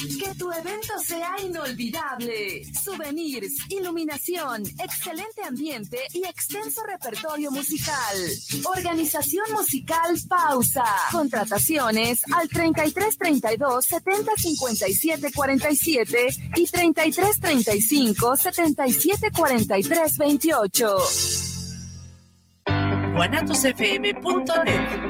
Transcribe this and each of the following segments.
Que tu evento sea inolvidable. Souvenirs, iluminación, excelente ambiente y extenso repertorio musical. Organización musical Pausa. Contrataciones al 3332 70 57 47 y 3335 77 43 28. guanatosfm.net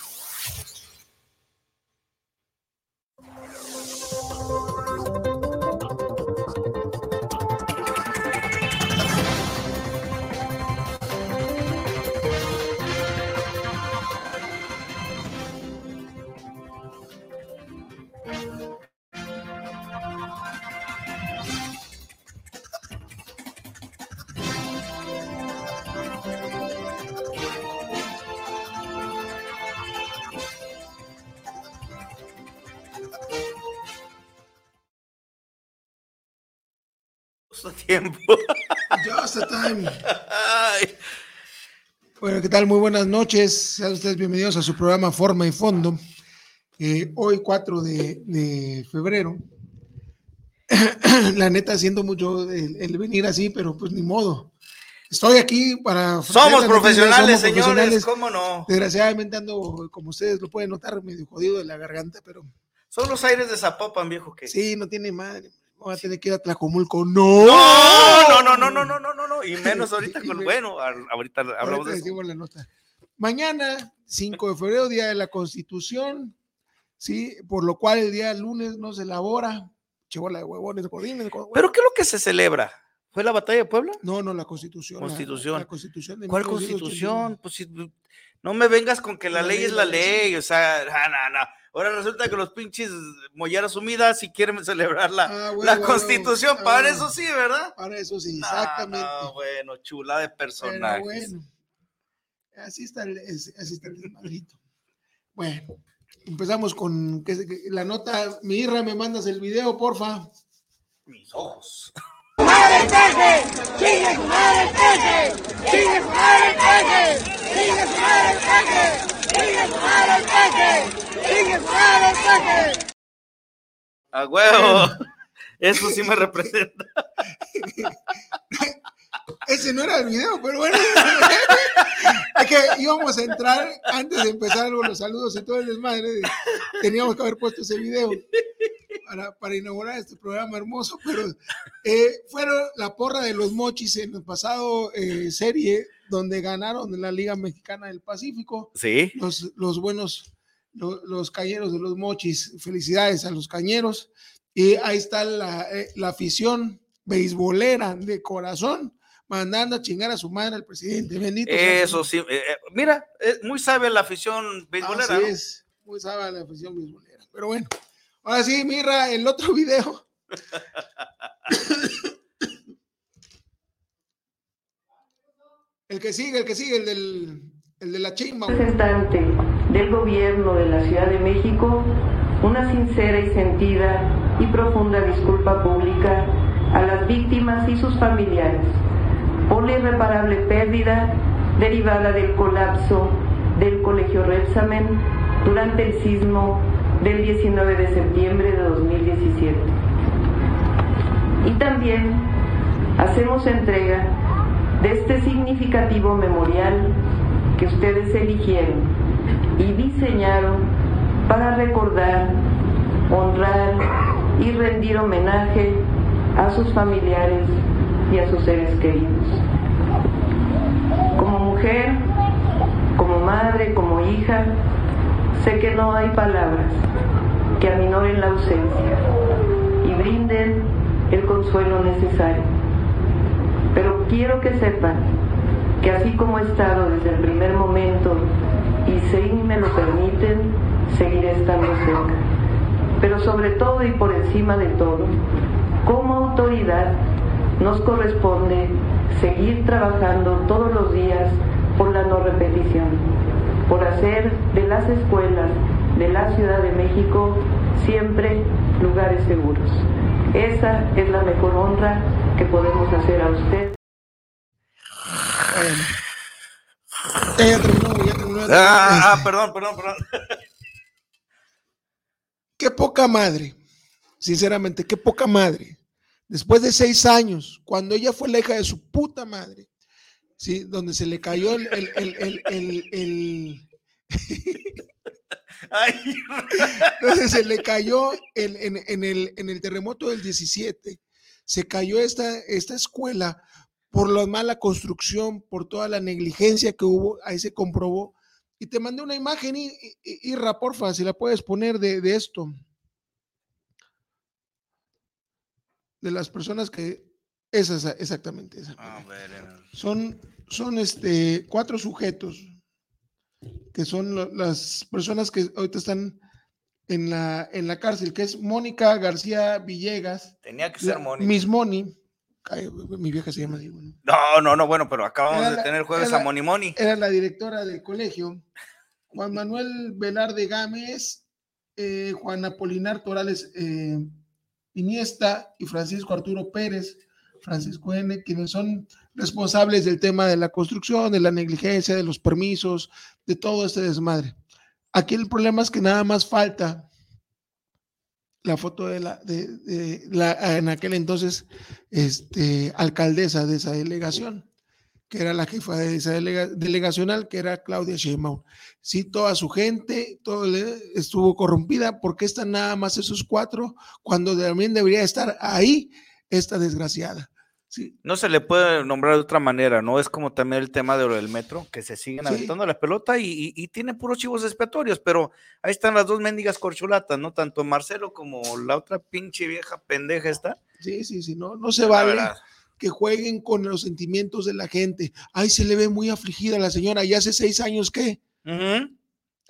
tiempo. Just time. Bueno, ¿qué tal? Muy buenas noches. Sean ustedes bienvenidos a su programa Forma y Fondo. Eh, hoy, 4 de, febrero. La neta, siento mucho el, venir así, pero pues ni modo. Estoy aquí para... Somos profesionales, señores, ¿cómo no? Desgraciadamente ando, como ustedes lo pueden notar, medio jodido de la garganta, pero... Son los aires de Zapopan, viejo, que... Sí, no tiene madre. Voy a tener que ir a Tlacomulco. No. No, no, no, no, no, no, no, no. Y menos ahorita con, bueno, ahorita hablamos de eso. La nota. Mañana, 5 de febrero, Día de la Constitución, ¿sí? Por lo cual el día lunes no se elabora. Chivola de huevones, de codines, ¿Pero qué es lo que se celebra? ¿Fue la batalla de Puebla? No, no, la Constitución. Constitución. La, constitución de ¿Cuál Constitución? Pues si, no me vengas con que la, ley, es la ley, o sea, no, no, no. Ahora resulta que los pinches molleras sumidas si quieren celebrar la, ah, la constitución. para eso sí, ¿verdad? Para eso sí, exactamente. bueno, chula de personajes. bueno, así está el, así está el Bueno, empezamos con que, la nota. Mi Irra, me mandas el video, porfa. Mis ojos. ¡Madre peje! ¡Sigue su madre peje! ¡Sigue su madre peje! ¡Sigue su madre peje! A huevo. Eso sí me representa. Ese no era el video, pero bueno. es que íbamos a entrar antes de empezar con los saludos y todo el desmadre. Teníamos que haber puesto ese video para, inaugurar este programa hermoso, pero eh, fueron la porra de los mochis en el pasado eh, serie donde ganaron en la Liga Mexicana del Pacífico. Sí. Los, los buenos los cañeros de los mochis. Felicidades a los cañeros. Y ahí está la, eh, afición beisbolera de corazón mandando a chingar a su madre al presidente. Bendito. Eso sí. Eh, eh, mira, es muy sabia la afición beisbolera. Así es, muy sabia la afición beisbolera. Pero bueno, ahora sí, mira el otro video. el que sigue, el que sigue, el del el de la chimba. Representante del gobierno de la Ciudad de México, una sincera y sentida y profunda disculpa pública a las víctimas y sus familiares por la irreparable pérdida derivada del colapso del Colegio Repsamen durante el sismo del 19 de septiembre de 2017. Y también hacemos entrega de este significativo memorial que ustedes eligieron y diseñaron para recordar, honrar y rendir homenaje a sus familiares y a sus seres queridos. Como mujer, como madre, como hija, sé que no hay palabras que aminoren la ausencia y brinden el consuelo necesario. Pero quiero que sepan que así como he estado desde el primer momento y si me lo permiten, seguiré estando cerca. Pero sobre todo y por encima de todo, como autoridad nos corresponde seguir trabajando todos los días por la no repetición, por hacer de las escuelas de la Ciudad de México siempre lugares seguros. Esa es la mejor honra que podemos hacer a usted. Ya terminó, ya terminó. Ah, ah, perdón, perdón, perdón. Qué poca madre. Sinceramente, qué poca madre. Después de seis años, cuando ella fue la hija de su puta madre, ¿sí? Donde se le cayó el, el, el, el, el- el- Ay, donde se le cayó el- en, en el, en el terremoto del 17, se cayó esta, esta escuela por la mala construcción, por toda la negligencia que hubo, ahí se comprobó. Y te mandé una imagen, y, y, Irra, porfa, si la puedes poner de, de esto. De las personas que, esa es exactamente esa. A ver, eh, Son, son este, cuatro sujetos que son las personas que ahorita están en la, en la cárcel, que es Mónica García Villegas, tenía que ser Mónica. Miss Moni, ay, mi vieja se llama así, bueno. No, no, no, bueno, pero acabamos Era de la- tener jueves a Moni Moni. era la directora del colegio, Juan Manuel Velarde Gámez, eh, Juan Apolinar Torales eh, Iniesta y Francisco Arturo Pérez, Francisco N., quienes son responsables del tema de la construcción, de la negligencia, de los permisos, de todo este desmadre. Aquí el problema es que nada más falta la foto de la, de, la en aquel entonces, este, alcaldesa de esa delegación que era la jefa de esa delega- delegacional, que era Claudia Sheinbaum. Sí, toda su gente, todo estuvo corrompida, porque están nada más esos cuatro, cuando también debería estar ahí esta desgraciada. Sí, No se le puede nombrar de otra manera, ¿no? Es como también el tema de lo del metro, que se siguen Sí. aventando la pelota y, y, y tiene puros chivos expiatorios, pero ahí están las dos mendigas corcholatas, ¿no? Tanto Marcelo como la otra pinche vieja pendeja esta. sí, sí, sí, no, no se vale que jueguen con los sentimientos de la gente. Ay, se le ve muy afligida la señora, y hace seis años que.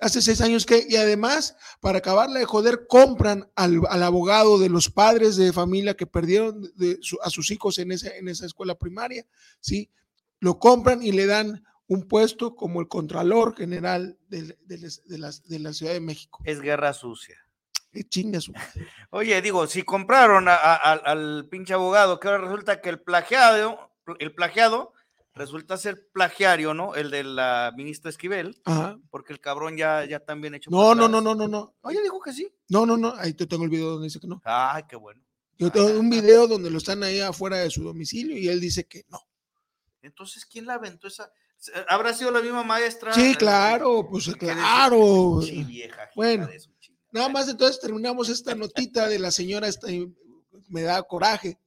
Hace seis años que, y además, para acabarla de joder, compran al, al abogado de los padres de familia que perdieron de su- a sus hijos en esa, en esa escuela primaria, ¿sí? Lo compran y le dan un puesto como el Contralor General de, de de las- de la Ciudad de México. Es guerra sucia. Que chinga. Oye, digo, si compraron a- al pinche abogado, que ahora resulta que el plagiado, el plagiado resulta ser plagiario, ¿no? El de la ministra Esquivel, Ajá. porque el cabrón ya, ya también hecho. No, no, no, no, no, no. Oye, dijo que sí. No, no, no. Ahí te tengo el video donde dice que no. Ay, qué bueno. Yo tengo un video donde lo están ahí afuera de su domicilio y él dice que no. Entonces, ¿quién la aventó esa? ¿Habrá sido la misma maestra? Sí, claro, pues claro. Sí, vieja. Bueno, de Nada más entonces terminamos esta notita de la señora, esta, me da coraje,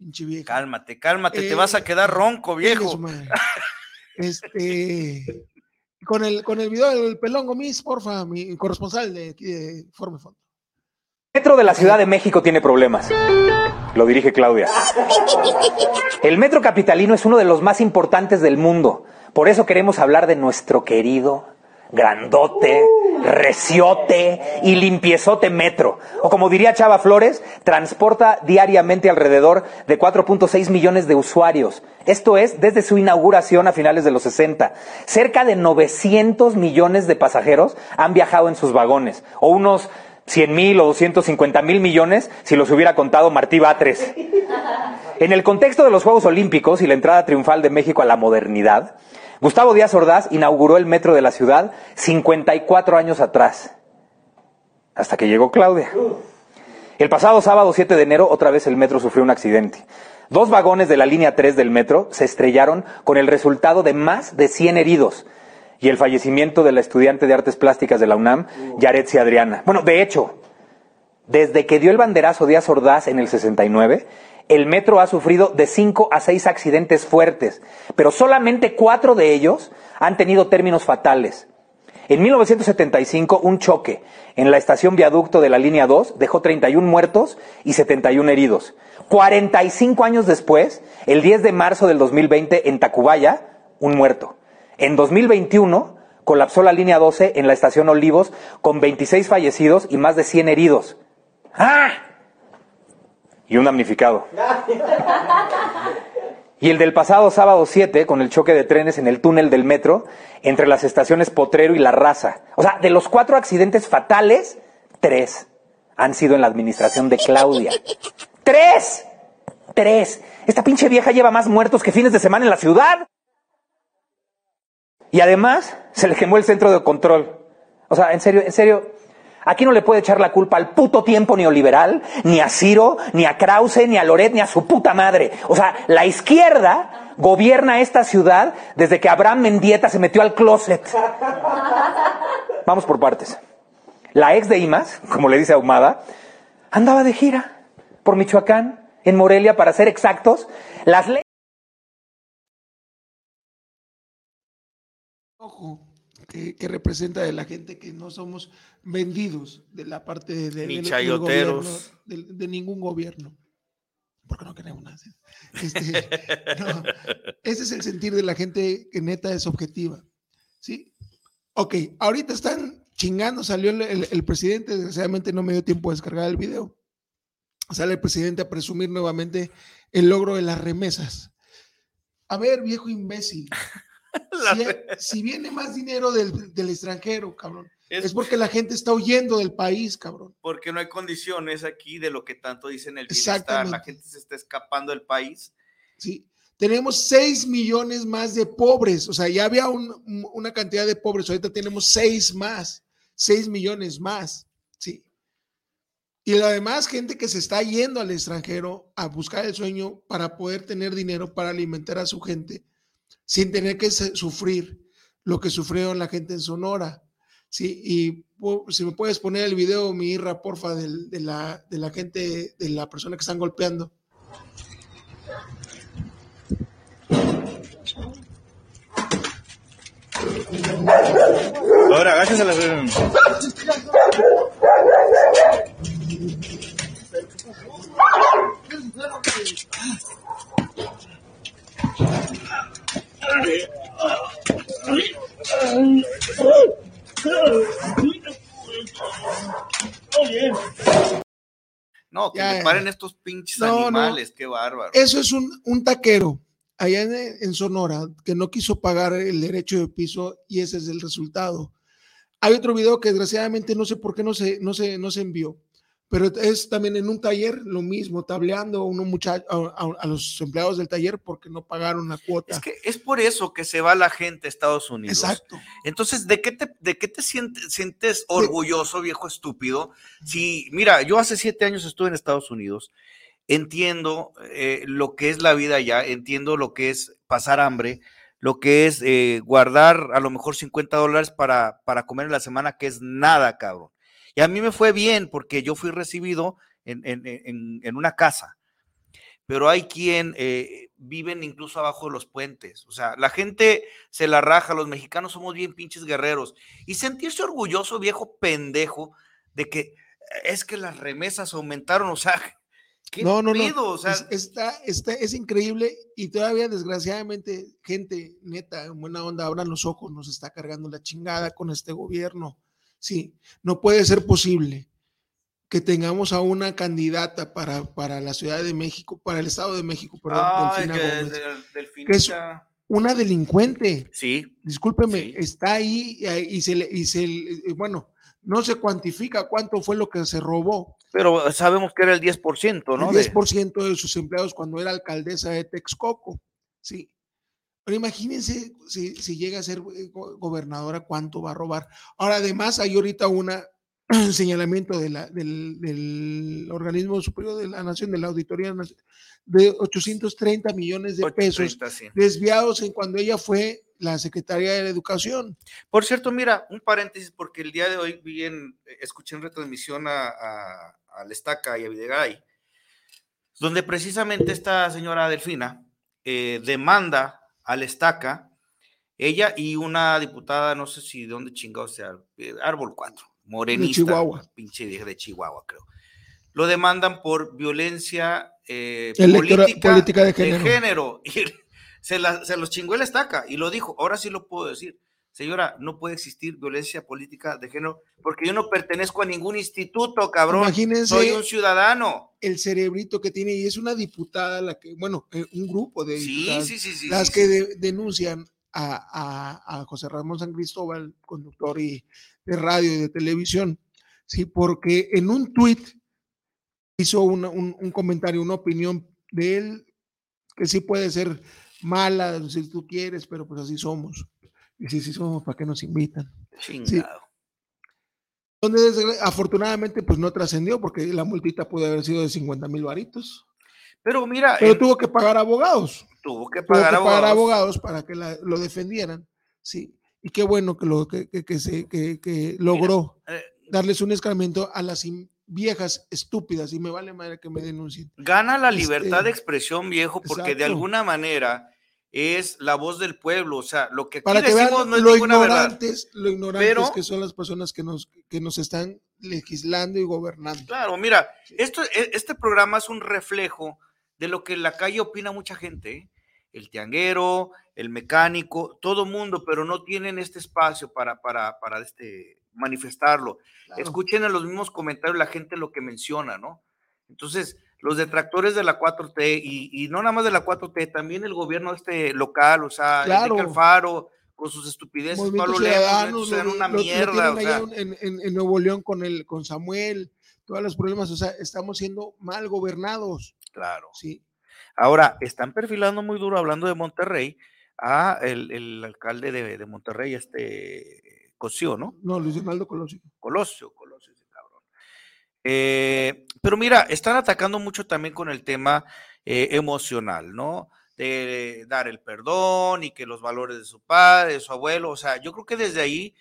pinche vieja. Cálmate, cálmate, te Eh, vas a quedar ronco, viejo. Este, con el, con el video del pelón Gomis, porfa, mi corresponsal de aquí de Forme Fondo. El metro de la Ciudad de México tiene problemas. Lo dirige Claudia. El metro capitalino es uno de los más importantes del mundo. Por eso queremos hablar de nuestro querido, grandote, reciote y limpiezote metro. O como diría Chava Flores, transporta diariamente alrededor de 4.6 millones de usuarios. Esto es desde su inauguración a finales de los 60. Cerca de 900 millones de pasajeros han viajado en sus vagones. O unos 100 mil o 250 mil millones si los hubiera contado Martí Batres. En el contexto de los Juegos Olímpicos y la entrada triunfal de México a la modernidad, Gustavo Díaz Ordaz inauguró el metro de la ciudad 54 años atrás, hasta que llegó Claudia. El pasado sábado 7 de enero otra vez el metro sufrió un accidente. Dos vagones de la línea 3 del metro se estrellaron con el resultado de más de 100 heridos y el fallecimiento de la estudiante de artes plásticas de la UNAM, Yaretsi Adriana. Bueno, de hecho, desde que dio el banderazo Díaz Ordaz en el 69, el metro ha sufrido de 5 a 6 accidentes fuertes, pero solamente cuatro de ellos han tenido términos fatales. En 1975, un choque en la estación viaducto de la línea 2 dejó 31 muertos y 71 heridos. 45 años después, el 10 de marzo del 2020, en Tacubaya, un muerto. En 2021, colapsó la línea 12 en la estación Olivos con 26 fallecidos y más de 100 heridos. ¡Ah! Y un damnificado. Y el del pasado sábado 7, con el choque de trenes en el túnel del metro, entre las estaciones Potrero y La Raza. O sea, de los cuatro accidentes fatales, tres han sido en la administración de Claudia. Tres. Tres. Esta pinche vieja lleva más muertos que fines de semana en la ciudad. Y además se le quemó el centro de control. O sea, en serio, en serio, aquí no le puede echar la culpa al puto tiempo neoliberal, ni a Ciro, ni a Krause, ni a Loret, ni a su puta madre. O sea, la izquierda gobierna esta ciudad desde que Abraham Mendieta se metió al closet. Vamos por partes. La ex de Imas, como le dice Ahumada, andaba de gira por Michoacán, en Morelia, para ser exactos. Las leyes. Ojo, que, que representa de la gente que no somos vendidos de la parte de, de- Ni del- del chayoteros. gobierno, de, de ningún gobierno. Porque no queremos nada. Este, no, ese es el sentir de la gente que neta es objetiva. ¿Sí? Ok, ahorita están chingando, salió el, el- el presidente, desgraciadamente no me dio tiempo de descargar el video. Sale el presidente a presumir nuevamente el logro de las remesas. A ver, viejo imbécil. Si viene más dinero del, del extranjero, cabrón, Es- es porque la gente está huyendo del país, cabrón. Porque no hay condiciones aquí de lo que tanto dicen el bienestar. La gente se está escapando del país. ¿sí? Tenemos 6 millones más de pobres, o sea, ya había un- un- una cantidad de pobres, ahorita tenemos 6 más, 6 millones más, ¿sí? Y además gente que se está yendo al extranjero a buscar el sueño para poder tener dinero para alimentar a su gente sin tener que sufrir lo que sufrieron la gente en Sonora, ¿sí? Y si me puedes poner el video, mi Irra, porfa, de, la, de la gente, de la persona que están golpeando. Ahora, la No, que Ya, me paren estos pinches No, no. animales, qué bárbaro. Eso es un, un taquero allá en, en Sonora que no quiso pagar el derecho de piso y ese es el resultado. Hay otro video que desgraciadamente no sé por qué no se, no se, no se envió, pero es también en un taller lo mismo, tableando a, unos mucha- a, a- a los empleados del taller porque no pagaron la cuota. Es que es por eso que se va la gente a Estados Unidos. Exacto. Entonces, ¿de qué te, de qué te sientes, sientes orgulloso, viejo estúpido? Si, mira, yo hace siete años estuve en Estados Unidos, entiendo eh, lo que es la vida allá, entiendo lo que es pasar hambre, lo que es eh, guardar a lo mejor 50 dólares para, para comer en la semana, que es nada, cabrón. Y a mí me fue bien porque yo fui recibido en, en- en- en una casa, pero hay quien eh, viven incluso abajo de los puentes. O sea, la gente se la raja, los mexicanos somos bien pinches guerreros. Y sentirse orgulloso, viejo pendejo, de que es que las remesas aumentaron, o sea, ¿qué No, no, pedo? no. O sea, es, está, está, es increíble y todavía desgraciadamente gente neta, en buena onda, abran los ojos, nos está cargando la chingada con este gobierno. Sí, no puede ser posible que tengamos a una candidata para, para la Ciudad de México, para el Estado de México, perdón, Delfina que Gómez, del- que es- una delincuente. Sí, Discúlpeme, Sí. está ahí y, y se le, y se le- eh, bueno, no se cuantifica cuánto fue lo que se robó. pero sabemos que era el 10%, ¿no? el De- 10% de sus empleados cuando era alcaldesa de Texcoco. Sí. Pero imagínense si, si llega a ser eh, go- gobernadora, cuánto va a robar. Ahora, además, hay ahorita una señalamiento de la- del, del organismo superior de la nación, de la auditoría de 830 millones de pesos 8.30, sí. desviados en cuando ella fue la secretaria de la educación. Por cierto, mira, un paréntesis, porque el día de hoy vi en, escuché en retransmisión a, a, a Lestaca y a Videgaray, donde precisamente esta señora Delfina eh, demanda a Lestaca, ella y una diputada, no sé si de dónde chingado sea, eh, Árbol 4, morenista, Chihuahua. pinche vieja de Chihuahua, creo. Lo demandan por violencia eh, política, política de género. Y se, la- se los chingó el estaca y lo dijo. Ahora sí lo puedo decir. Señora, no puede existir violencia política de género porque yo no pertenezco a ningún instituto, cabrón. Imagínense Soy un ciudadano. el cerebrito que tiene y es una diputada la que, bueno, eh, un grupo de Sí, diputadas sí, sí, sí. las que de- denuncian a, a- a José Ramón San Cristóbal, conductor y de radio y de televisión, sí, porque en un tuit hizo una- un, un comentario, una opinión de él que sí puede ser mala si tú quieres, pero pues así somos. Y si sí somos, ¿para qué nos invitan? Chingado. Donde desgra- afortunadamente pues no trascendió porque la multita pudo haber sido de 50 mil varitos, Pero mira, pero en- tuvo que pagar abogados. tuvo que tuvo pagar que pagar abogados. abogados para que la- lo defendieran, sí. Y qué bueno que, lo, que, que- que se, que, logró eh, darles un escarmiento a las viejas estúpidas y me vale madre que me denuncien. Gana la Este, libertad de expresión, viejo, porque de exacto. alguna manera es la voz del pueblo. O sea, lo que aquí Para que vean decimos no es lo ninguna verdad. ignorantes, lo ignorantes Pero- que son las personas que nos, que nos están legislando y gobernando. Claro, mira, esto, e- este programa es un reflejo de lo que en la calle opina mucha gente. ¿eh? El tianguero, el mecánico, todo mundo, pero no tienen este espacio para, para, para este, manifestarlo. Claro. Escuchen en los mismos comentarios la gente lo que menciona, ¿no? Entonces, los detractores de la 4T y, y no nada más de la 4T, también el gobierno este local, o sea, Claro. Enrique Alfaro, con sus estupideces, Pablo Lemos, sea, lo- una lo- lo mierda, tienen o sea, en, en- en Nuevo León con el con Samuel, todos los problemas, o sea, estamos siendo mal gobernados, claro. sí. Ahora, están perfilando muy duro hablando de Monterrey a el, el alcalde de, de Monterrey, este Cosío, ¿no? No, Luis Donaldo Colosio. Colosio. Eh, pero mira, están atacando mucho también con el tema eh, emocional, ¿no? De dar el perdón y que los valores de su padre, de su abuelo, o sea, yo creo que desde ahí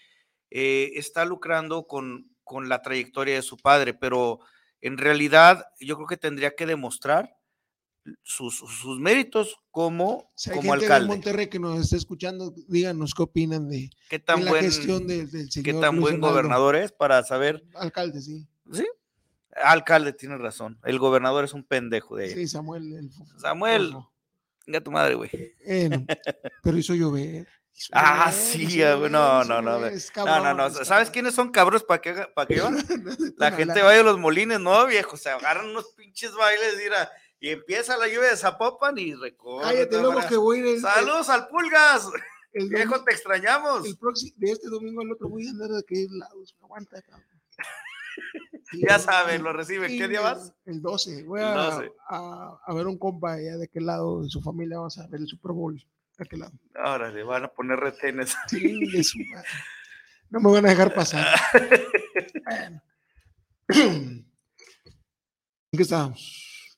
eh, está lucrando con, con la trayectoria de su padre, pero en realidad yo creo que tendría que demostrar sus, sus méritos como, Si hay como gente de alcalde. Monterrey que nos está escuchando, díganos qué opinan de, ¿Qué de tan la buen, gestión del, del señor qué tan Luis buen Donaldo. gobernador es para saber? Alcalde, sí. Sí, alcalde tiene razón. El gobernador es un pendejo de Sí, Samuel. el- Samuel. Venga tu madre, güey. Pero hizo llover. hizo Ah, llover, sí, llover, no, no, no, no, No, no, ¿Sabes cabrón. quiénes son cabros para que, haga- para que van? La gente vaya a los molines, no, viejo. Se agarran unos pinches bailes, mira. Y empieza la lluvia de Zapopan y recorre. Cállate, luego que voy el, Saludos al Pulgas. el, Viejo, te extrañamos. el próximo, de este domingo al otro voy a andar de aquel lado. Aguanta, cabrón. Sí, Ya saben, lo reciben. ¿Qué día vas? El 12. Voy a, 12. A, a ver un compa allá de aquel lado de su familia. Vamos a ver el Super Bowl. De aquel lado. Ahora le van a poner retenes. Sí, de su madre. No me van a dejar pasar. Bueno. ¿En qué estábamos?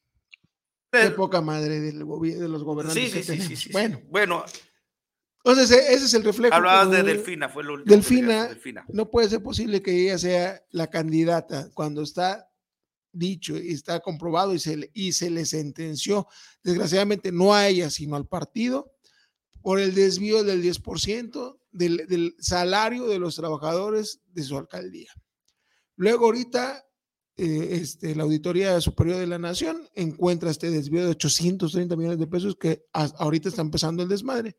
Qué poca madre del de los gobernantes Sí, que sí, sí. Bueno, Bueno, entonces ese es el reflejo. hablabas de de- Delfina, fue lo último. Delfina, no puede ser posible que ella sea la candidata cuando está dicho y está comprobado y se, le- y se le sentenció, desgraciadamente no a ella, sino al partido, por el desvío del 10% del, del salario de los trabajadores de su alcaldía. Luego ahorita eh, este, la Auditoría Superior de la Nación encuentra este desvío de 830 millones de pesos que ahorita está empezando el desmadre,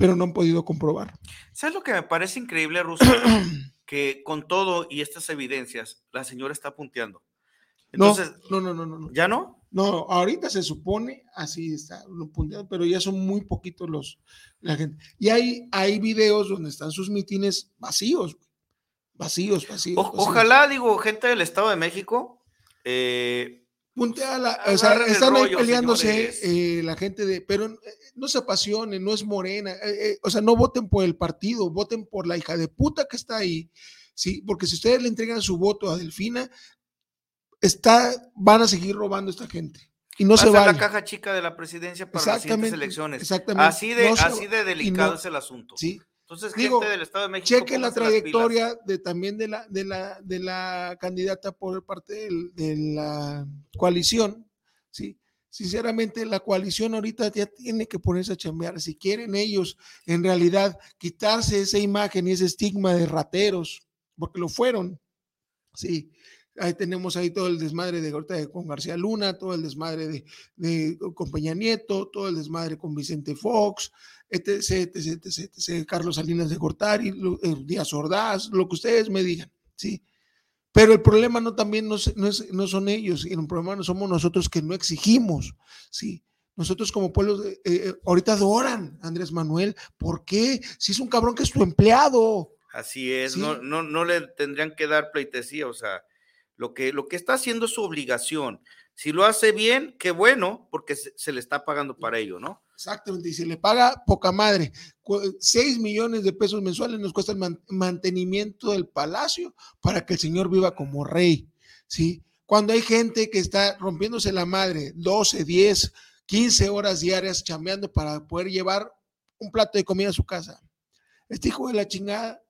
pero no han podido comprobar. ¿Sabes lo que me parece increíble, Ruso? que con todo y estas evidencias, la señora está punteando. Entonces, no, no, no, no, no. ¿ya no? No, ahorita se supone así está, lo punteado, pero ya son muy poquitos los la gente. Y hay, hay videos donde están sus mítines vacíos, vacíos, vacíos. O- vacíos. ojalá, digo, gente del Estado de México, eh, Puntea la- o sea, están ahí rollo, peleándose señores. eh, la gente de, pero eh, no se apasionen, no es morena, eh, eh, o sea, no voten por el partido, voten por la hija de puta que está ahí, sí, porque si ustedes le entregan su voto a Delfina, está, van a seguir robando a esta gente y no va se ser vale. la caja chica de la presidencia para las siguientes elecciones. exactamente. Así de, No así va- de delicado no- es el asunto. Sí, Entonces, Digo, gente del Estado de México. cheque la trayectoria de también de la de la de la candidata por parte del- de la coalición sí sinceramente la coalición ahorita ya tiene que ponerse a chambear. Si quieren ellos en realidad quitarse esa imagen y ese estigma de rateros porque lo fueron sí ahí tenemos ahí todo el desmadre de ahorita con García Luna, todo el desmadre de, de con Peña Nieto, todo el desmadre con Vicente Fox, etc, etc, etc, etc, Carlos Salinas de Gortari, eh, Díaz Ordaz, lo que ustedes me digan, ¿sí? Pero el problema no también no, no, es- no son ellos, el problema no somos nosotros que no exigimos, ¿sí? Nosotros como pueblos, eh, eh, ahorita adoran a Andrés Manuel, ¿por qué? Si es un cabrón que es tu empleado, Así es, Sí. no, no, no le tendrían que dar pleitesía, o sea, Lo que, lo que está haciendo es su obligación. Si lo hace bien, qué bueno, porque se, le está pagando para ello, ¿no? Exactamente, y se le paga poca madre. 6 millones de pesos mensuales nos cuesta el mantenimiento del palacio para que el señor viva como rey, ¿sí? Cuando hay gente que está rompiéndose la madre 12, 10, 15 horas diarias chambeando para poder llevar un plato de comida a su casa. Este hijo de la chingada,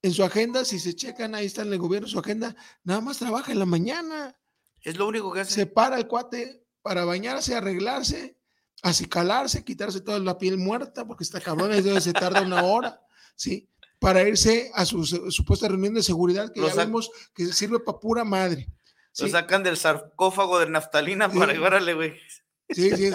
en su agenda, si se checan, ahí está en el gobierno, su agenda, nada más trabaja en la mañana. Es lo único que hace. Se para el cuate para bañarse, arreglarse, acicalarse, quitarse toda la piel muerta, porque está cabrón, se tarda una hora, ¿sí? Para irse a su supuesta reunión de seguridad que ya vemos que sirve para pura madre. Lo sacan del sarcófago de naftalina para llevarle, güey. Sí, sí,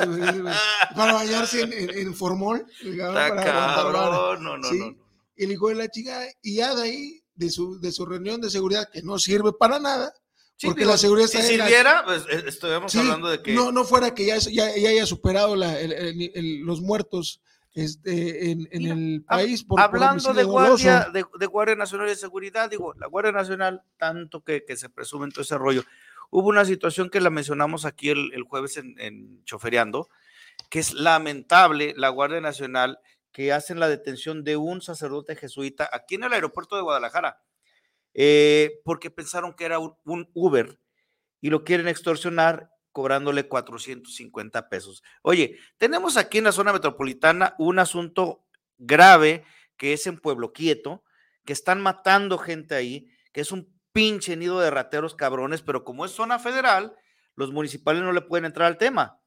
para bañarse en, en, formol. no, no, no, Y el hijo de la chica, y ya de ahí, de su, de su reunión de seguridad, que no sirve para nada, porque la seguridad está Si sirviera, pues eh, estuvimos hablando de que. No, no fuera que ya, ya, haya superado la, los muertos este, en, en el país. Por, hablando de, guardia, de, de, Guardia Nacional de Seguridad, digo, la Guardia Nacional, tanto que, que se presume en todo ese rollo. Hubo una situación que la mencionamos aquí el, el jueves en, en Chofereando, que es lamentable la Guardia Nacional que hacen la detención de un sacerdote jesuita aquí en el aeropuerto de Guadalajara, eh, porque pensaron que era un, Uber y lo quieren extorsionar cobrándole 450 pesos. Oye, tenemos aquí en la zona metropolitana un asunto grave que es en Pueblo Quieto, que están matando gente ahí, que es un pinche nido de rateros cabrones, pero como es zona federal, los municipales no le pueden entrar al tema.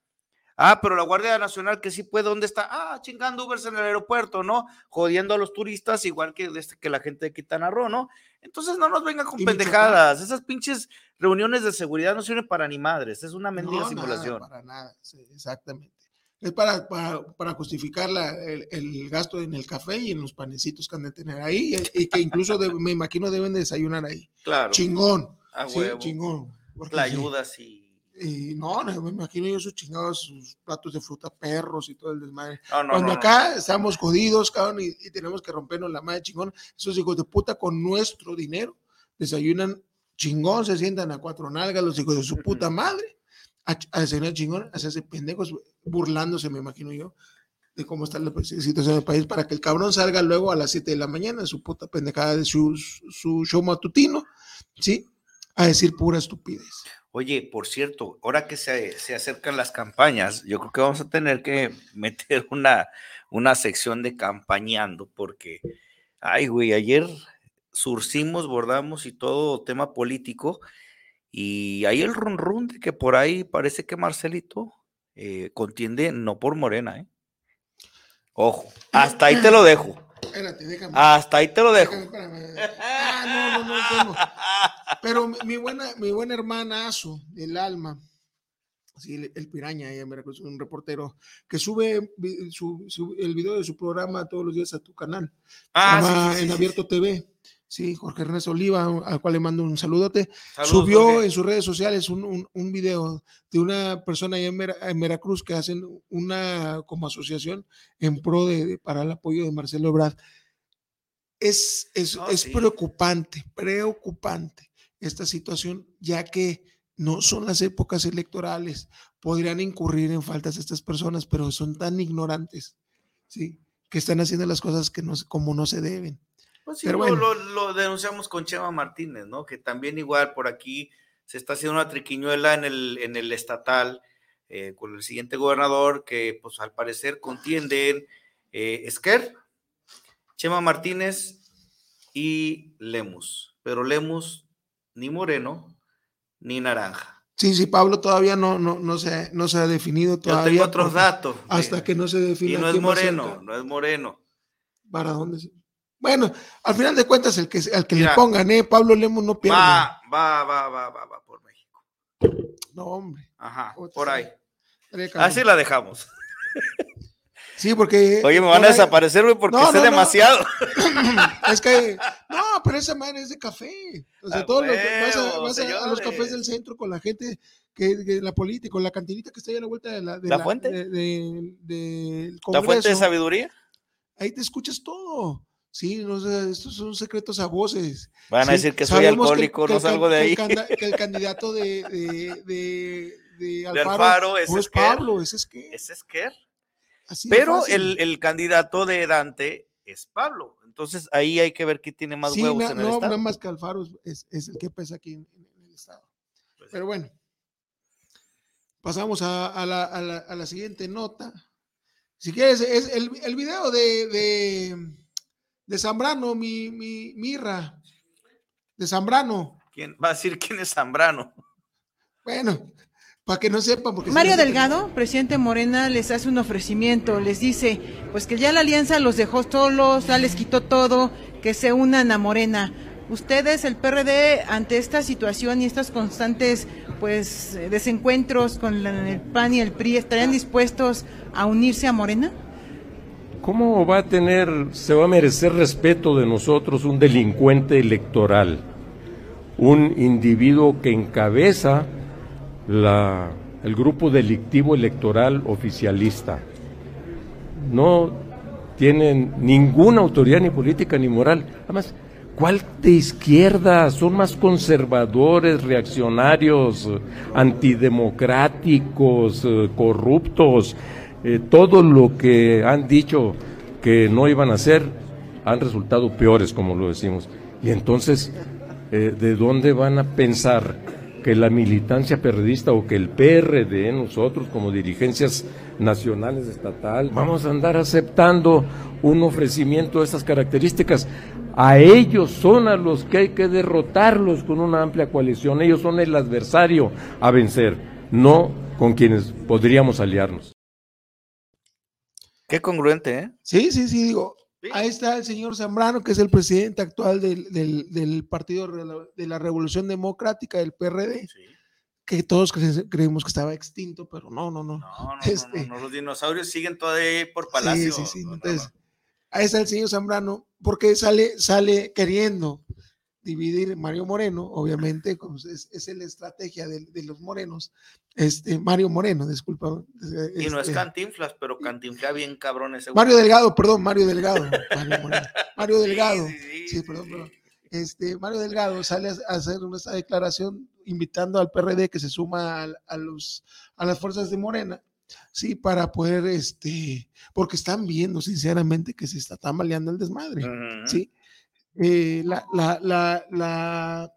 Ah, pero la Guardia Nacional que sí puede, ¿dónde está? Ah, chingando Ubers en el aeropuerto, ¿no? Jodiendo a los turistas, igual que, este, que la gente de Quintana Roo, ¿no? Entonces no nos vengan con pendejadas. Esas pinches reuniones de seguridad no sirven para ni madres, es una mendiga simulación. para nada, exactamente. Es para, para, justificar el, gasto en el café y en los panecitos que han de tener ahí, y, que incluso me imagino deben desayunar ahí. Claro. Chingón. sí, chingón. La ayuda sí y no, no, me imagino yo sus chingados, sus platos de fruta, perros y todo el desmadre. Cuando acá estamos jodidos, cabrón, y, tenemos que rompernos la madre chingón, esos hijos de puta con nuestro dinero desayunan chingón, se sientan a cuatro nalgas, los hijos de su puta madre, a, a desayunar chingón, a hacerse pendejos, burlándose, me imagino yo, de cómo está la situación del país, para que el cabrón salga luego a las 7 de la mañana, su puta pendejada de su, su show matutino, ¿sí? A decir pura estupidez. Oye, por cierto, ahora que se, acercan las campañas, yo creo que vamos a tener que meter una, una sección de campañando, porque, ay, güey, ayer surcimos, bordamos y todo tema político, y hay el run run de que por ahí parece que Marcelito eh, contiende no por Morena, ¿eh? Ojo, hasta ahí te lo dejo. Espérate, déjame. Hasta ahí te lo dejo. Ah, no, no, no, Pero mi buena, mi buena hermana Azu, el alma, sí, el, piraña, ella un reportero que sube el video de su programa todos los días a tu canal. Ah, en Abierto TV. Sí, Jorge Ernesto Oliva, al cual le mando un saludote, subió en sus redes sociales un, un, video de una persona allá en, Veracruz que hacen una como asociación en pro de, para el apoyo de Marcelo Ebrard. Es, es, es preocupante, preocupante esta situación, ya que no son las épocas electorales, podrían incurrir en faltas estas personas, pero son tan ignorantes, ¿sí? que están haciendo las cosas que no, como no se deben. Pues sí, lo, denunciamos con Chema Martínez, ¿no? Que también igual por aquí se está haciendo una triquiñuela en el, en el estatal eh, con el siguiente gobernador que pues al parecer contienden eh, Esquer, Chema Martínez y Lemus. Pero Lemus ni moreno ni naranja. Sí, sí, Pablo todavía no, no, no, se, no se ha definido todavía. Yo tengo otros datos. Hasta que no se defina. Y no es moreno, no es moreno. ¿Para dónde? Se... Bueno, al final de cuentas, el que, al que le pongan, ¿eh? Pablo Lemos no pierde. Va, va, va, va, va, va por México. No, hombre. Ajá, por ahí. Así la dejamos. Sí, porque. Oye, me van a desaparecer, güey, porque sé demasiado. es que. Pero esa madre es de café. O sea, ah, todo lo vas, a, los cafés del centro con la gente que, la política, con la cantinita que está ahí a la vuelta de la. De ¿La, fuente? De, ¿La fuente de sabiduría? Ahí te escuchas todo. Sí, no sé, estos son secretos a voces. Van a Sí, decir que soy alcohólico, que no salgo de que ahí. Que el candidato de, de, de, de Alfaro, Alfaro, ese no es es que- Pablo, ese es que. Ese es Kerr. así de Pero el, el candidato de Dante es Pablo. Entonces ahí hay que ver quién tiene más Sí, huevos na- en el no, estado. nada más que Alfaro es- es, es el que pesa aquí en, en el estado. Pues Pero bueno, pasamos a, a la, a la- a la siguiente nota. Si quieres, es el, el video de, de, de Zambrano, mi, mi Mirra, de Zambrano. ¿Quién va a decir quién es Zambrano? Bueno, para que no sepan, porque Mario Delgado, presidente Morena, les hace un ofrecimiento, les dice, pues que ya la alianza los dejó solos, ya les quitó todo, que se unan a Morena. Ustedes, el PRD, ante esta situación y estos constantes pues desencuentros con la- el PAN y el PRI, ¿estarían dispuestos a unirse a Morena? ¿Cómo va a tener, se va a merecer respeto de nosotros un delincuente electoral? Un individuo que encabeza la, el grupo delictivo electoral oficialista. No tienen ninguna autoridad ni política ni moral. Además, ¿cuál de izquierda? Son más conservadores, reaccionarios, antidemocráticos, eh, corruptos. Eh, todo lo que han dicho que no iban a hacer han resultado peores, como lo decimos. Y entonces, eh, ¿de dónde van a pensar que la militancia perredista o que el PRD, nosotros como dirigencias nacionales estatal, vamos a andar aceptando un ofrecimiento de estas características? A ellos son a los que hay que derrotarlos con una amplia coalición. Ellos son el adversario a vencer, no con quienes podríamos aliarnos. Qué congruente, ¿eh? Sí, sí, sí, digo. Ahí está el señor Zambrano, que es el presidente actual del, del- del Partido de la- Revolución Democrática, del PRD, que todos cre- creemos que estaba extinto, pero no, no, no. No, Este, no, no, los dinosaurios siguen todavía por Palacio. Sí, sí, sí. No, no, Entonces, no. ahí está el señor Zambrano, porque sale, sale queriendo dividir Mario Moreno, obviamente, como es, es la estrategia de, de los morenos, este, Mario Moreno, disculpa. Y no es este, Cantinflas, pero Cantinfla bien cabrón ese. Mario Delgado, perdón, Mario Delgado. Mario, Moreno. Mario Delgado. Sí, sí, Sí, sí, perdón, perdón. Este, Mario Delgado sale a a hacer una esta declaración invitando al PRD que se suma al- a, los, a las fuerzas de Morena, sí, para poder, este, porque están viendo sinceramente que se está tambaleando el desmadre, sí. Eh, la, la, la, la,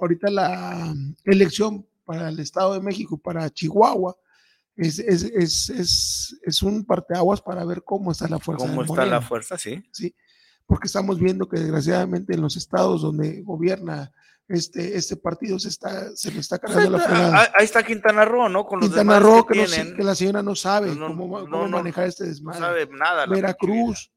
ahorita la elección para el Estado de México, para Chihuahua, es, es, es, es, es un parteaguas para ver cómo está la fuerza. ¿Cómo está la fuerza? Sí. sí, porque estamos viendo que desgraciadamente en los estados donde gobierna este, este partido se está, se le está Pues cargando la fregada. ahí- está Quintana Roo, ¿no? Con los Quintana Roo, que, que, no que la señora no sabe No, cómo, no, cómo manejar este no desmadre. sabe nada. Veracruz,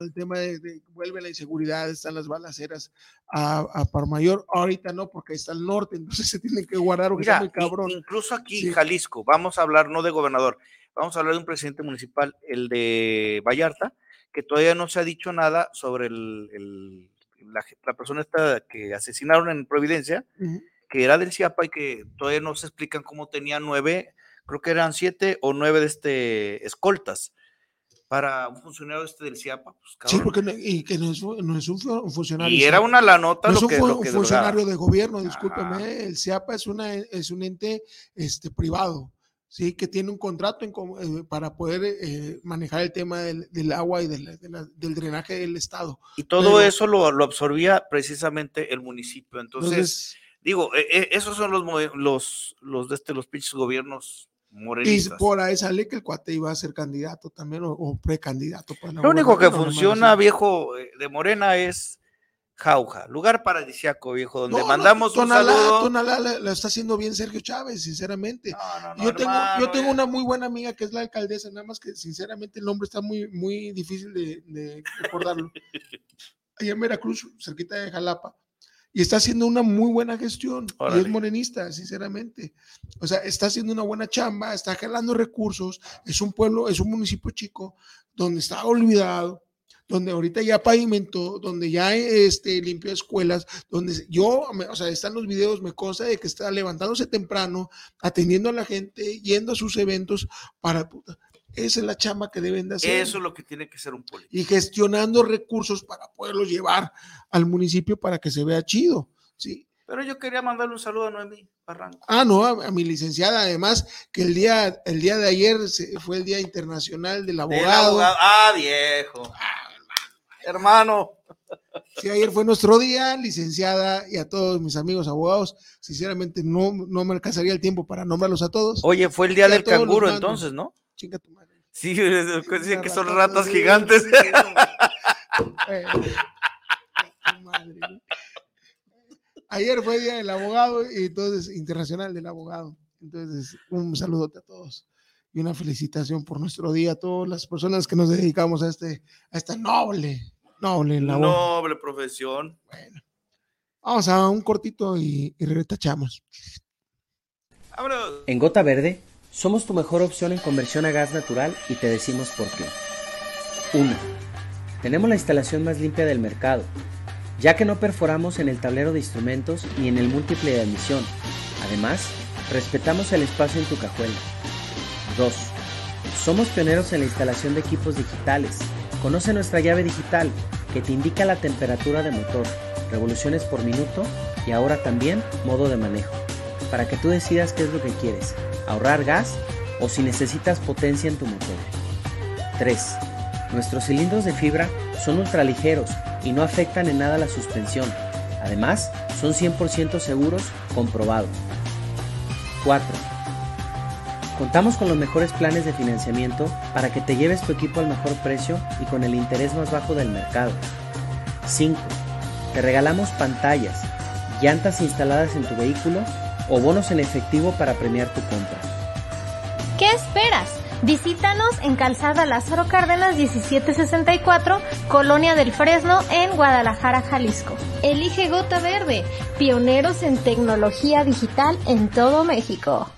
el tema de, de- vuelve la inseguridad, están las balaceras a, a Parmayor, ahorita no, porque está al norte, entonces se tienen que guardar está muy cabrón. incluso aquí, Sí. Jalisco, vamos a hablar no de gobernador, vamos a hablar de un presidente municipal, el de Vallarta, que todavía no se ha dicho nada sobre el, el- la, la persona esta que asesinaron en Providencia, que era del CIAPA y que todavía no se explican cómo tenía nueve, creo que eran siete o nueve de este escoltas para un funcionario este del CIAPA. pues, Sí, porque no- y que no es, no es un fu- un funcionario. y era una la nota No lo es un, que, lo funcionario drogaba. de gobierno, Ajá. discúlpeme, el CIAPA es, una, es un ente este, privado, ¿sí? que tiene un contrato en eh, para poder eh, manejar el tema del, del agua y del, de la- del drenaje del Estado. Y todo pero- eso lo, lo absorbía precisamente el municipio. Entonces, Entonces, digo, e- e- esos son los, los, los de este, los pinches gobiernos y morenistas. por ahí sale que el cuate iba a ser candidato también o, o precandidato. Para la Lo único que funciona, viejo, eh, de Morena es Jauja, lugar paradisiaco, viejo, donde No, no, mandamos un Tonalá, saludo. Tonalá la- la está haciendo bien Sergio Chávez, sinceramente. No, yo tengo, yo tengo eh. una muy buena amiga que es la alcaldesa, nada más que sinceramente el nombre está muy, muy difícil de, de recordarlo. Allá en Veracruz, cerquita de Jalapa. Y está haciendo una muy buena gestión. Y Órale. es morenista, sinceramente. O sea, está haciendo una buena chamba, está jalando recursos. Es un pueblo, es un municipio chico donde está olvidado, donde ahorita ya pavimentó, donde ya este, limpió escuelas, donde yo, o sea, están los videos, me consta de que está levantándose temprano, atendiendo a la gente, yendo a sus eventos para puta, Esa es la chamba que deben de hacer. Eso es lo que tiene que ser un político. Y gestionando recursos para poderlos llevar al municipio para que se vea chido. Sí. Pero yo quería mandarle un saludo a Noemí Barranco. Ah, no, a, mi licenciada, además, que el día, el día de ayer fue el Día Internacional del Abogado. Ah, viejo. Ah, hermano. Sí, ayer fue nuestro día, licenciada, y a todos mis amigos abogados. Sinceramente, no, no me alcanzaría el tiempo para nombrarlos a todos. Oye, fue el día del canguro entonces, ¿no? Chinga tu madre. Sí, dicen que son ratas gigantes. Ayer fue Día del Abogado y entonces Internacional del Abogado. Entonces, un saludote a todos y una felicitación por nuestro día a todas las personas que nos dedicamos a, este, a esta noble, noble labor. Noble profesión. Bueno, vamos a un cortito y, y retachamos. En Gota Verde somos tu mejor opción en conversión a gas natural y te decimos por qué. 1. Tenemos la instalación más limpia del mercado, ya que no perforamos en el tablero de instrumentos ni en el múltiple de admisión. Además, respetamos el espacio en tu cajuela. 2. Somos pioneros en la instalación de equipos digitales. Conoce nuestra llave digital que te indica la temperatura de motor, revoluciones por minuto y ahora también modo de manejo, para que tú decidas qué es lo que quieres ahorrar gas o si necesitas potencia en tu motor. 3. Nuestros cilindros de fibra son ultraligeros y no afectan en nada la suspensión. Además, son 100% seguros, comprobado. 4. Contamos con los mejores planes de financiamiento para que te lleves tu equipo al mejor precio y con el interés más bajo del mercado. 5. Te regalamos pantallas, llantas instaladas en tu vehículo o bonos en efectivo para premiar tu compra. ¿Qué esperas? Visítanos en Calzada Lázaro Cárdenas 1764, Colonia del Fresno, en Guadalajara, Jalisco. Elige Gota Verde, pioneros en tecnología digital en todo México.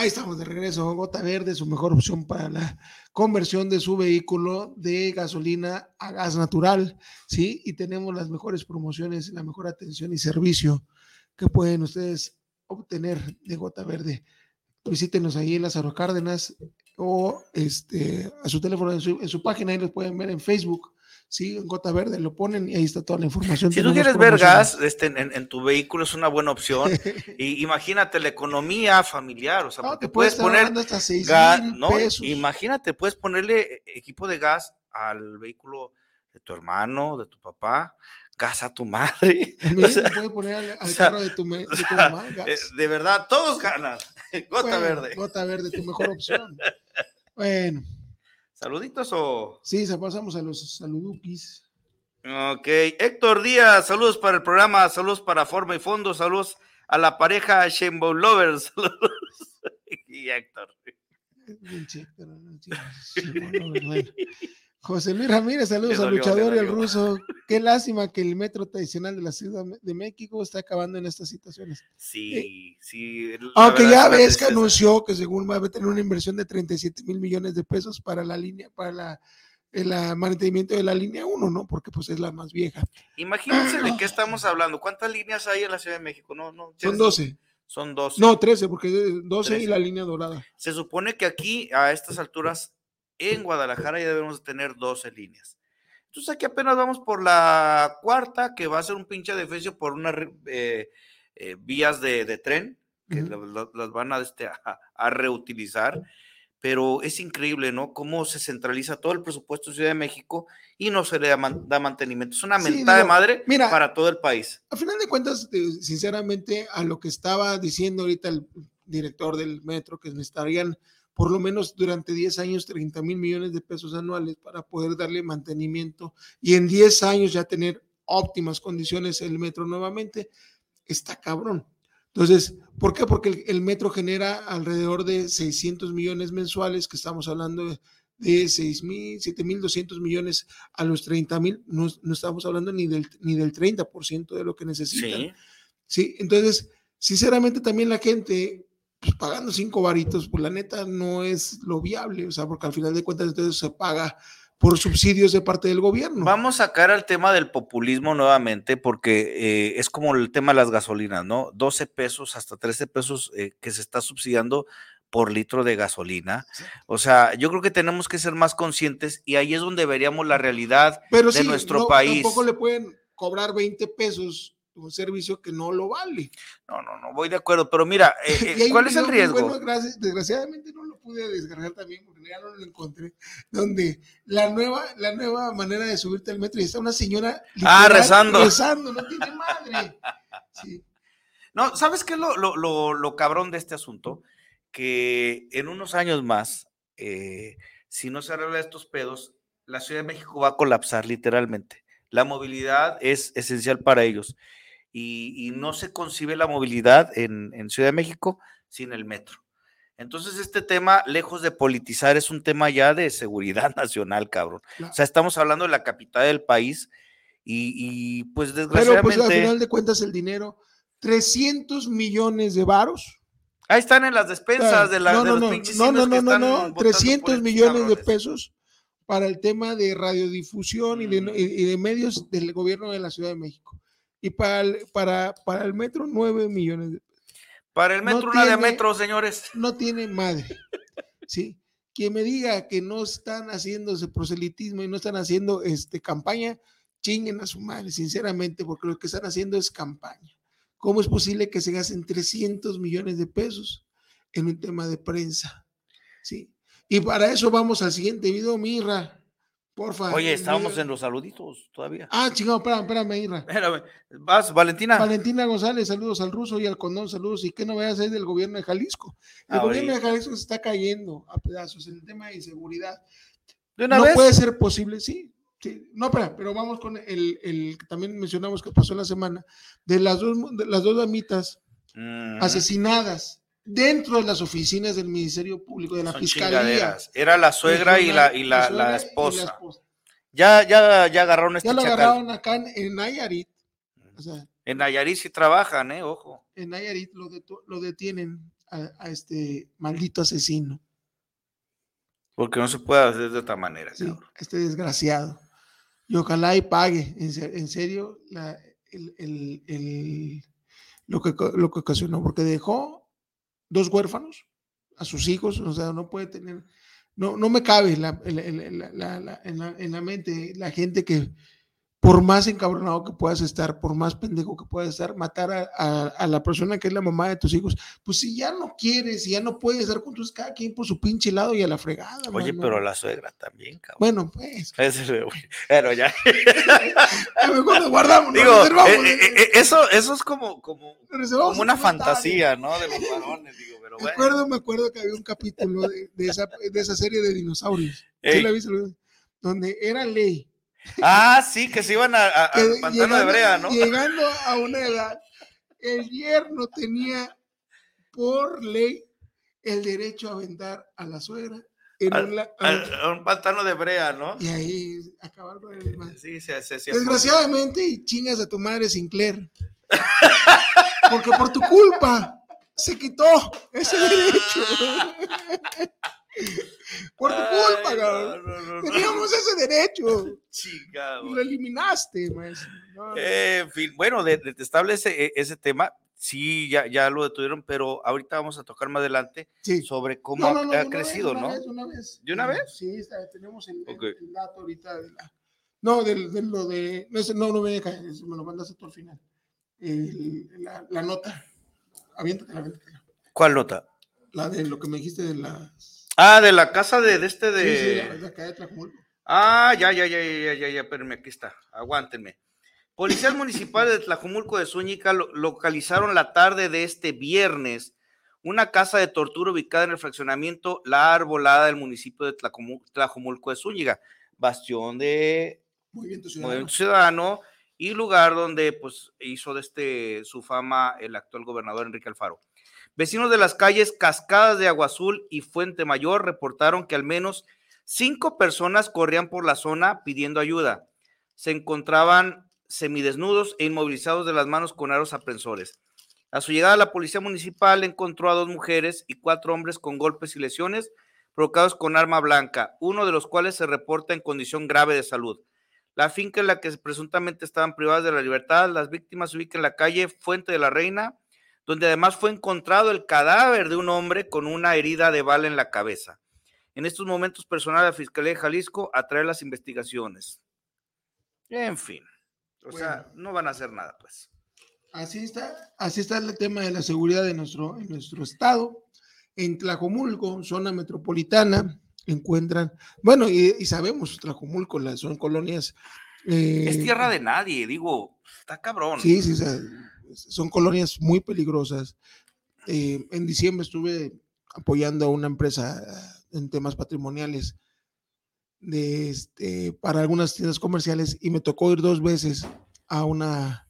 Ahí estamos de regreso. Gota Verde, su mejor opción para la conversión de su vehículo de gasolina a gas natural. Sí, y tenemos las mejores promociones, la mejor atención y servicio que pueden ustedes obtener de Gota Verde. Visítenos ahí en Lázaro Cárdenas o este, a su teléfono, en su, en su página, ahí los pueden ver en Facebook sí, en gota verde lo ponen y ahí está toda la información. Si tú quieres ver gas este, en, tu vehículo es una buena opción. y imagínate la economía familiar, o sea, porque puedes poner gas, no, imagínate, puedes ponerle equipo de gas al vehículo de tu hermano, de tu papá, gas a tu madre. puedes poner al, carro de tu, mamá. Eh, de verdad, todos ganan. Gota verde. Gota verde, tu mejor opción. Bueno. ¿Saluditos o...? Sí, pasamos a los saludupis. Ok, Héctor Díaz, saludos para el programa, saludos para Forma y Fondo, saludos a la pareja Shenbo Lovers. Saludos. y Héctor. José Luis Ramírez, saludos al luchador y al ruso. Qué lástima que el metro tradicional de la Ciudad de México está acabando en estas situaciones. Sí, eh, sí. Aunque ya ves que anunció que según va a tener una inversión de 37 mil millones de pesos para la línea, para la, el mantenimiento de la línea 1, ¿no? Porque pues es la más vieja. Imagínense de qué estamos hablando. ¿Cuántas líneas hay en la Ciudad de México? No, no. Son 12. Son 12. No, 13, porque 12 y la línea dorada. Se supone que aquí, a estas alturas, en Guadalajara ya debemos tener 12 líneas. Entonces aquí apenas vamos por la cuarta, que va a ser un pinche defensa por unas eh, eh, vías de, tren, que las van a, este, a, reutilizar. Pero es increíble, ¿no? Cómo se centraliza todo el presupuesto de Ciudad de México y no se le da, mantenimiento. Es una mentada de madre para todo el país. A final de cuentas, sinceramente, a lo que estaba diciendo ahorita el director del metro, que necesitarían por lo menos durante 10 años 30 mil millones de pesos anuales para poder darle mantenimiento y en 10 años ya tener óptimas condiciones el metro nuevamente, está cabrón. Entonces, ¿por qué? Porque el, metro genera alrededor de 600 millones mensuales, que estamos hablando de, de 6 mil, 7 mil 200 millones a los 30 mil, no, estamos hablando ni del, ni del 30% de lo que necesitan. sí, entonces, sinceramente también la gente pues, pagando cinco varitos, pues la neta no es lo viable, o sea, porque al final de cuentas entonces se paga por subsidios de parte del gobierno. Vamos a sacar al tema del populismo nuevamente, porque eh, es como el tema de las gasolinas, ¿no? 12 pesos hasta 13 pesos eh, que se está subsidiando por litro de gasolina. O sea, yo creo que tenemos que ser más conscientes y ahí es donde veríamos la realidad de nuestro país. Tampoco le pueden cobrar 20 pesos un servicio que no lo vale. No, no, no, voy de acuerdo, pero mira, eh, eh, ¿cuál es el riesgo? Bueno, gracias, desgraciadamente no lo pude descargar también porque ya no lo encontré, donde la nueva, la nueva manera de subirte al metro y está una señora ah, rezando. rezando, no tiene madre. No, ¿sabes qué es lo, lo, lo, cabrón de este asunto? Que en unos años más, eh, si no se arregla estos pedos, la Ciudad de México va a colapsar literalmente. La movilidad es esencial para ellos y, no se concibe la movilidad en, Ciudad de México sin el metro. Entonces, este tema, lejos de politizar, es un tema ya de seguridad nacional, cabrón. O sea, estamos hablando de la capital del país y, pues desgraciadamente... Pero pues al final de cuentas el dinero, 300 millones de varos. Ahí están en las despensas de, la, no, no, los no, pinches No, no, no, no, no, 300 millones de pesos para el tema de radiodifusión y, de, mm. y de medios del gobierno de la Ciudad de México y para el, para, para el metro 9 millones de pesos. Para el metro, una de metro, señores. No tiene madre. ¿sí? Quien me diga que no están haciendo ese proselitismo y no están haciendo este, campaña, chinguen a su madre, sinceramente, porque lo que están haciendo es campaña. ¿Cómo es posible que se gasten 300 millones de pesos en un tema de prensa? ¿Sí? Y para eso vamos al siguiente video, Mirra. Porfa. Oye, estábamos en los saluditos todavía. Ah, chingado, espérame, espérame, Irra. Espérame. Vas, Valentina. Valentina González, saludos al ruso y al condón, saludos. ¿Y qué novedades hay del gobierno de Jalisco? El gobierno de Jalisco se está cayendo a pedazos en el tema de inseguridad. ¿De una no vez? puede ser posible, sí. sí. No, espera, pero vamos con el, el, también mencionamos que pasó la semana, de las dos, de las dos damitas mm. asesinadas dentro de las oficinas del Ministerio Público, de la Fiscalía. Era la suegra y la, y la, la, esposa. Ya, ya, ya agarraron este Ya lo agarraron acá en, Nayarit. en Nayarit sí trabajan, ¿eh? Ojo. En Nayarit lo, lo detienen a, este maldito asesino. Porque no se puede hacer de otra manera. Sí, este desgraciado. Y ojalá y pague, en, serio, la, el, el, el, lo, que, lo que ocasionó, porque dejó dos huérfanos, a sus hijos, o sea, no puede tener, no, no me cabe en, la, en la mente la gente que por más encabronado que puedas estar, por más pendejo que puedas estar, matar a, la persona que es la mamá de tus hijos, pues si ya no quieres, si ya no puedes estar con tus, cada quien por su pinche lado y a la fregada. Oye, pero la suegra también, cabrón. Bueno, pues. Pero ya. mejor nos guardamos, Digo, eh, eh, eh, eso, eso es como, como, como una fantasía, ¿no? De los varones, digo, pero bueno. Me acuerdo, me acuerdo que había un capítulo de, de, esa, de esa serie de dinosaurios. ¿Sí la viste? Donde era ley Ah, sí, que se iban a, a, Pantano de Brea, ¿no? Llegando a una edad, el yerno tenía por ley el derecho a aventar a la suegra en un, pantano de brea, ¿no? Y ahí acabar con el Sí, sí, Desgraciadamente, y chingas a tu madre Sinclair. Porque por tu culpa se quitó ese derecho. Por tu culpa, cabrón. Teníamos ese derecho. Chica, lo eliminaste, maestro. Eh, en fin, bueno, detestable ese, e, ese tema. Sí, ya, ya lo detuvieron, pero ahorita vamos a tocar más adelante sobre cómo ha, crecido, ¿no? Vez, una vez. ¿De una vez? Sí, está, tenemos el, el, dato ahorita de la. No, de, lo de. No, no me deja, me lo mandas hasta el final. la, la, nota. Aviéntate, aviéntate. ¿Cuál nota? La de lo que me dijiste de las Ah, de la casa de, este de. Sí, sí, de acá de Tlajumulco. Ah, ya, ya, ya, ya, ya, ya, espérenme, aquí está, aguántenme. Policías municipales de Tlajumulco de Zúñiga localizaron la tarde de este viernes una casa de tortura ubicada en el fraccionamiento La Arbolada del municipio de Tlajumulco de Zúñiga, bastión de Movimiento Ciudadano. Ciudadano y lugar donde pues hizo de este su fama el actual gobernador Enrique Alfaro. Vecinos de las calles Cascadas de Agua Azul y Fuente Mayor reportaron que al menos cinco personas corrían por la zona pidiendo ayuda. Se encontraban semidesnudos e inmovilizados de las manos con aros aprensores. A su llegada, la policía municipal encontró a dos mujeres y cuatro hombres con golpes y lesiones provocados con arma blanca, uno de los cuales se reporta en condición grave de salud. La finca en la que presuntamente estaban privadas de la libertad, las víctimas se ubican en la calle Fuente de la Reina, donde además fue encontrado el cadáver de un hombre con una herida de bala en la cabeza. En estos momentos, personal de la Fiscalía de Jalisco atrae las investigaciones. En fin, o sea, no van a hacer nada, pues. Así está, así está el tema de la seguridad de nuestro, en nuestro estado. En Tlajomulco, zona metropolitana, encuentran, bueno, y, sabemos, Tlajomulco, son colonias. es eh, tierra de nadie, digo, está cabrón. Sí, sí, son colonias muy peligrosas. Eh, en diciembre estuve apoyando a una empresa en temas patrimoniales de este, para algunas tiendas comerciales y me tocó ir dos veces a una,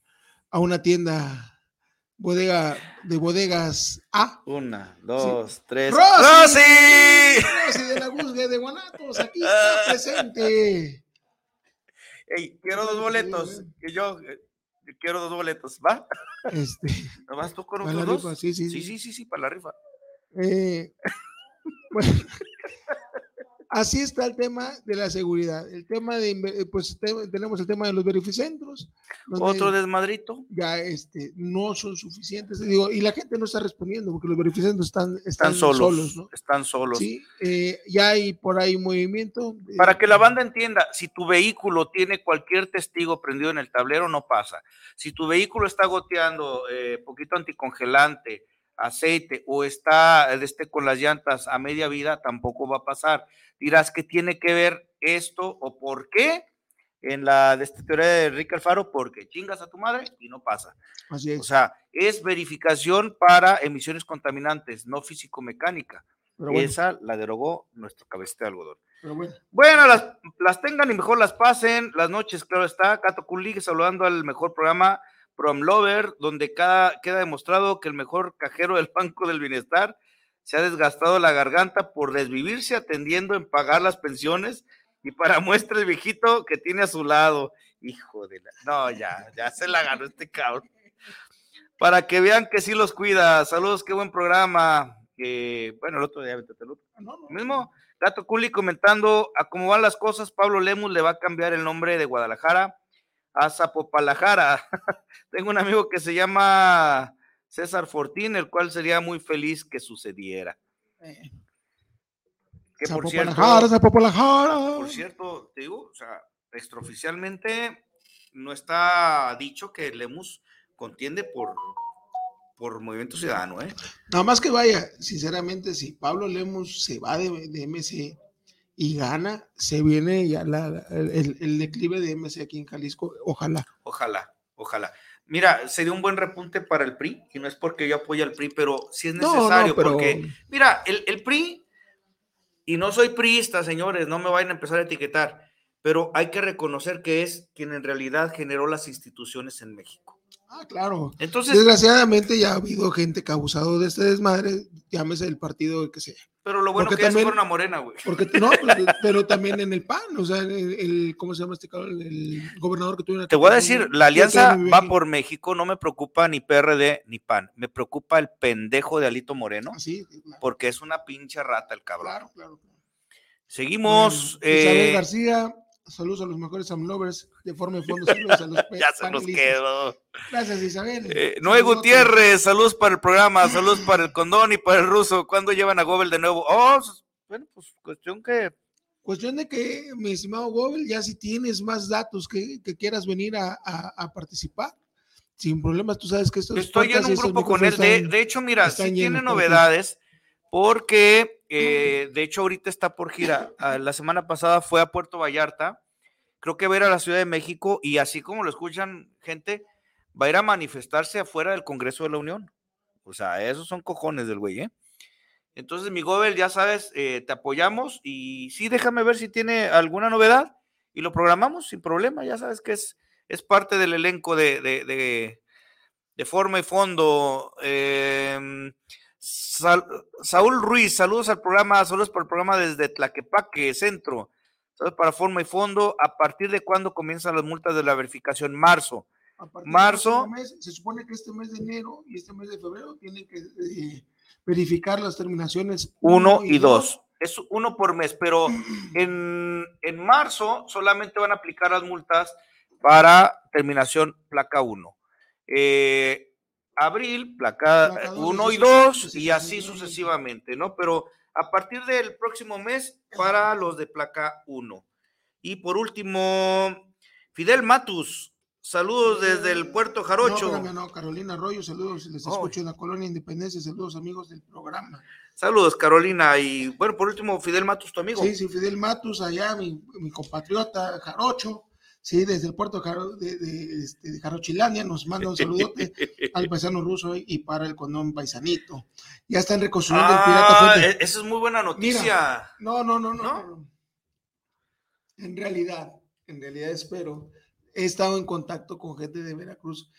a una tienda bodega de bodegas A. Una, dos, tres. ¡Rosy! ¡Rosy! de la búsqueda de Guanatos, aquí está presente. Ey, quiero dos boletos. Que yo eh, quiero dos boletos, ¿va? Este. ¿No vas tú con otros dos? Sí, sí, sí, sí, sí, sí, para la rifa. Eh, bueno, así está el tema de la seguridad. El tema de, eh, pues tenemos el tema de los verificentros. Otro desmadrito. Ya este, no son suficientes. Digo, y la gente no está respondiendo porque los verificentros están, están, solos. Están solos. Sí, eh, ya hay por ahí movimiento. Para que la banda entienda, si tu vehículo tiene cualquier testigo prendido en el tablero, no pasa. Si tu vehículo está goteando eh, poquito anticongelante, aceite o está este, con las llantas a media vida, tampoco va a pasar. Dirás que tiene que ver esto o por qué en la de esta teoría de Enrique Alfaro, porque chingas a tu madre y no pasa. Así es. O sea, es verificación para emisiones contaminantes, no físico-mecánica. Esa la derogó nuestro de algodón. bueno, las, las, tengan y mejor las pasen. Las noches, claro está. Cato Kulig saludando al mejor programa Prom Lover, donde cada, queda demostrado que el mejor cajero del Banco del Bienestar se ha desgastado la garganta por desvivirse atendiendo en pagar las pensiones y para muestra el viejito que tiene a su lado. Hijo de la... No, ya, ya se la ganó este cabrón. Para que vean que sí los cuida. Saludos, qué buen programa. bueno, el otro día, vete el otro. Mismo, Gato Culi comentando a cómo van las cosas, Pablo Lemus le va a cambiar el nombre de Guadalajara a Zapopalajara. Tengo un amigo que se llama César Fortín, el cual sería muy feliz que sucediera. Eh. Que por cierto, por cierto, te digo, o sea, extraoficialmente no está dicho que Lemus contiende por, por Movimiento Ciudadano, ¿eh? Nada más que vaya, sinceramente, si Pablo Lemus se va de, de MC, y gana, se viene ya el, declive de MC aquí en Jalisco. Ojalá. Ojalá, ojalá. Mira, sería un buen repunte para el PRI, y no es porque yo apoye al PRI, pero sí es necesario, porque, mira, el, el PRI, y no soy priista, señores, no me vayan a empezar a etiquetar, pero hay que reconocer que es quien en realidad generó las instituciones en México. Ah, claro. Entonces, desgraciadamente ya ha habido gente que ha abusado de este desmadre, llámese el partido que sea. Pero lo bueno que también, es una morena, güey. Porque no, pero, también en el PAN, o sea, el, ¿cómo se llama este cabrón? El gobernador que tuvo Te voy a decir, la alianza va por México, no me preocupa ni PRD ni PAN, me preocupa el pendejo de Alito Moreno, ah, porque es una pinche rata el cabrón. Claro, claro. Seguimos. Isabel eh, García, Saludos a los mejores Amlovers de forma y fondo. Saludos a los ya se nos quedó. Gracias, Isabel. Eh, Noé Gutiérrez, saludos para el programa, saludos para el condón y para el ruso. ¿Cuándo llevan a Gobel de nuevo? Oh, bueno, pues cuestión que. Cuestión de que, mi estimado Gobel, ya si tienes más datos que, que quieras venir a, a, participar, sin problemas, tú sabes que esto Estoy en un grupo con él. de, hecho, mira, si tiene novedades, porque eh, de hecho, ahorita está por gira. Ah, la semana pasada fue a Puerto Vallarta. Creo que va a ir a la Ciudad de México y así como lo escuchan gente, va a ir a manifestarse afuera del Congreso de la Unión. O sea, esos son cojones del güey, ¿eh? Entonces, mi Gobel, ya sabes, eh, te apoyamos y sí, déjame ver si tiene alguna novedad y lo programamos sin problema. Ya sabes que es, es parte del elenco de, de, de forma y fondo. Eh, Saúl Ruiz, saludos al programa, saludos para el programa desde Tlaquepaque, centro. Saludos para forma y fondo. ¿A partir de cuándo comienzan las multas de la verificación? Marzo. Marzo. se supone que este mes de enero y este mes de febrero tienen que eh, verificar las terminaciones uno y dos. Es uno por mes, pero en, en marzo solamente van a aplicar las multas para terminación placa 1. Eh, abril, placa Placa dos, 1 y dieciséis, 2 y así sucesivamente, ¿no? Pero a partir del próximo mes para los de placa 1. Y por último, Fidel Matus, saludos desde el Puerto Jarocho. No, no, Carolina Arroyo, saludos, les Oh. escucho en la colonia Independencia, saludos amigos del programa. Saludos, Carolina. Y bueno, por último, Fidel Matus, tu amigo. Sí, sí, Fidel Matus, allá, mi, mi compatriota Jarocho, sí, desde el puerto de, de, este, de Jarochilandia, nos manda un saludote al paisano ruso y para el condón paisanito. Ya están reconstruyendo el Pirata Ah, Fuente. e- esa es muy buena noticia. Mira, no, no, no, no. En realidad, en realidad espero, he estado en contacto con gente de Veracruz.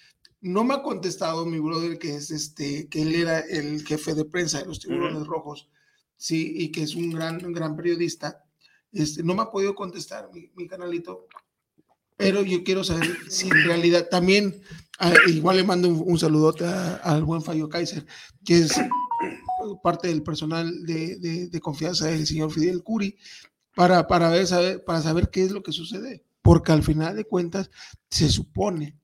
No me ha contestado mi brother que es este, que él era el jefe de prensa de los tiburones rojos, sí, y que es un gran, un gran periodista. Este, no me ha podido contestar mi, mi canalito, pero yo quiero saber si en realidad también, ah, igual le mando un, un saludote al buen Fallo Kaiser, que es parte del personal de, de- de confianza del señor Fidel Curi, para, para, ver, saber, para saber qué es lo que sucede. Porque al final de cuentas se supone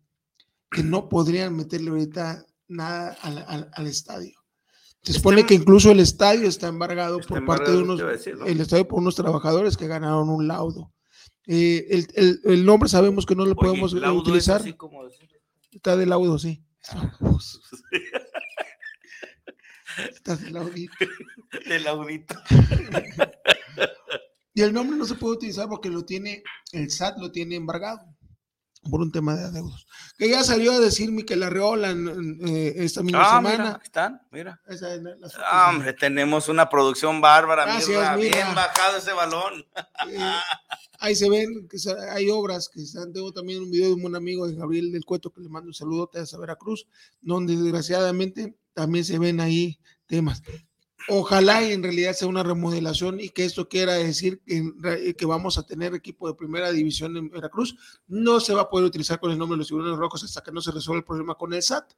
que no podrían meterle ahorita nada al, al- al estadio. Se supone que incluso el estadio está embargado Está por parte de unos, el estadio por unos trabajadores que ganaron un laudo. Eh, el, el- el nombre sabemos que no lo Oye, podemos es utilizar. así como decir- Está de laudo, sí. Está de laudito. Del audito. Y el nombre no se puede utilizar porque lo tiene, el SAT lo tiene embargado por un tema de adeudos. Que ya salió a decir Miquel Arreola en, en, eh, esta misma Ah, semana. mira, están, mira. Esa es la- las fotos. Ah, hombre, tenemos una producción bárbara, Gracias, Mirra. bien bajado ese balón. Eh, ahí se ven que hay obras que están. Tengo también un video de un buen amigo de Gabriel del Cueto que le mando un saludo a Veracruz, donde desgraciadamente también se ven ahí temas. Ojalá y en realidad sea una remodelación y que esto quiera decir que, re- que vamos a tener equipo de primera división en Veracruz. No se va a poder utilizar con el nombre de los tiburones rojos hasta que no se resuelva el problema con el SAT,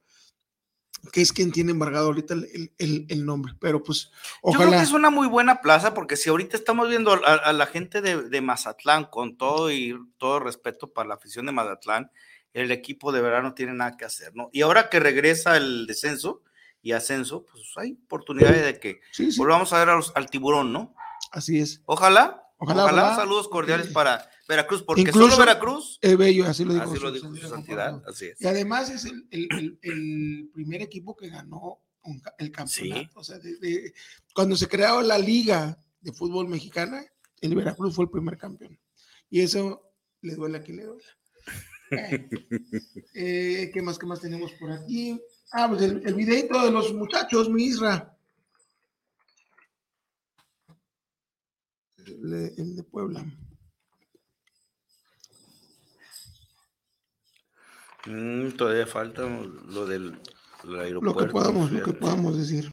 que es quien tiene embargado ahorita el, el- el- nombre. Pero pues, Yo creo ojalá. que es una muy buena plaza porque si ahorita estamos viendo a, a la gente de, de Mazatlán, con todo y todo respeto para la afición de Mazatlán, el equipo de verdad no tiene nada que hacer, ¿no? Y ahora que regresa el descenso y ascenso, pues hay oportunidades de que Sí, sí. volvamos a ver a los- al tiburón, ¿no? Así es. Ojalá, Ojalá, ojalá, ojalá. saludos cordiales para Veracruz, porque Incluso solo Veracruz, Es bello, así lo dijo, así lo dijo su- su santidad, así es. Y además es el, el- el- el primer equipo que ganó un el campeonato. O sea, de- de- cuando se creó la liga de fútbol mexicana, el Veracruz fue el primer campeón. Y eso le duele a quien le duele. Eh, ¿Qué más, qué más tenemos por aquí? Ah, pues el, el videito de los muchachos, mi Isra. El, de- el de Puebla. Mm, todavía falta lo del, aeropuerto. Lo que podamos, lo que podamos decir.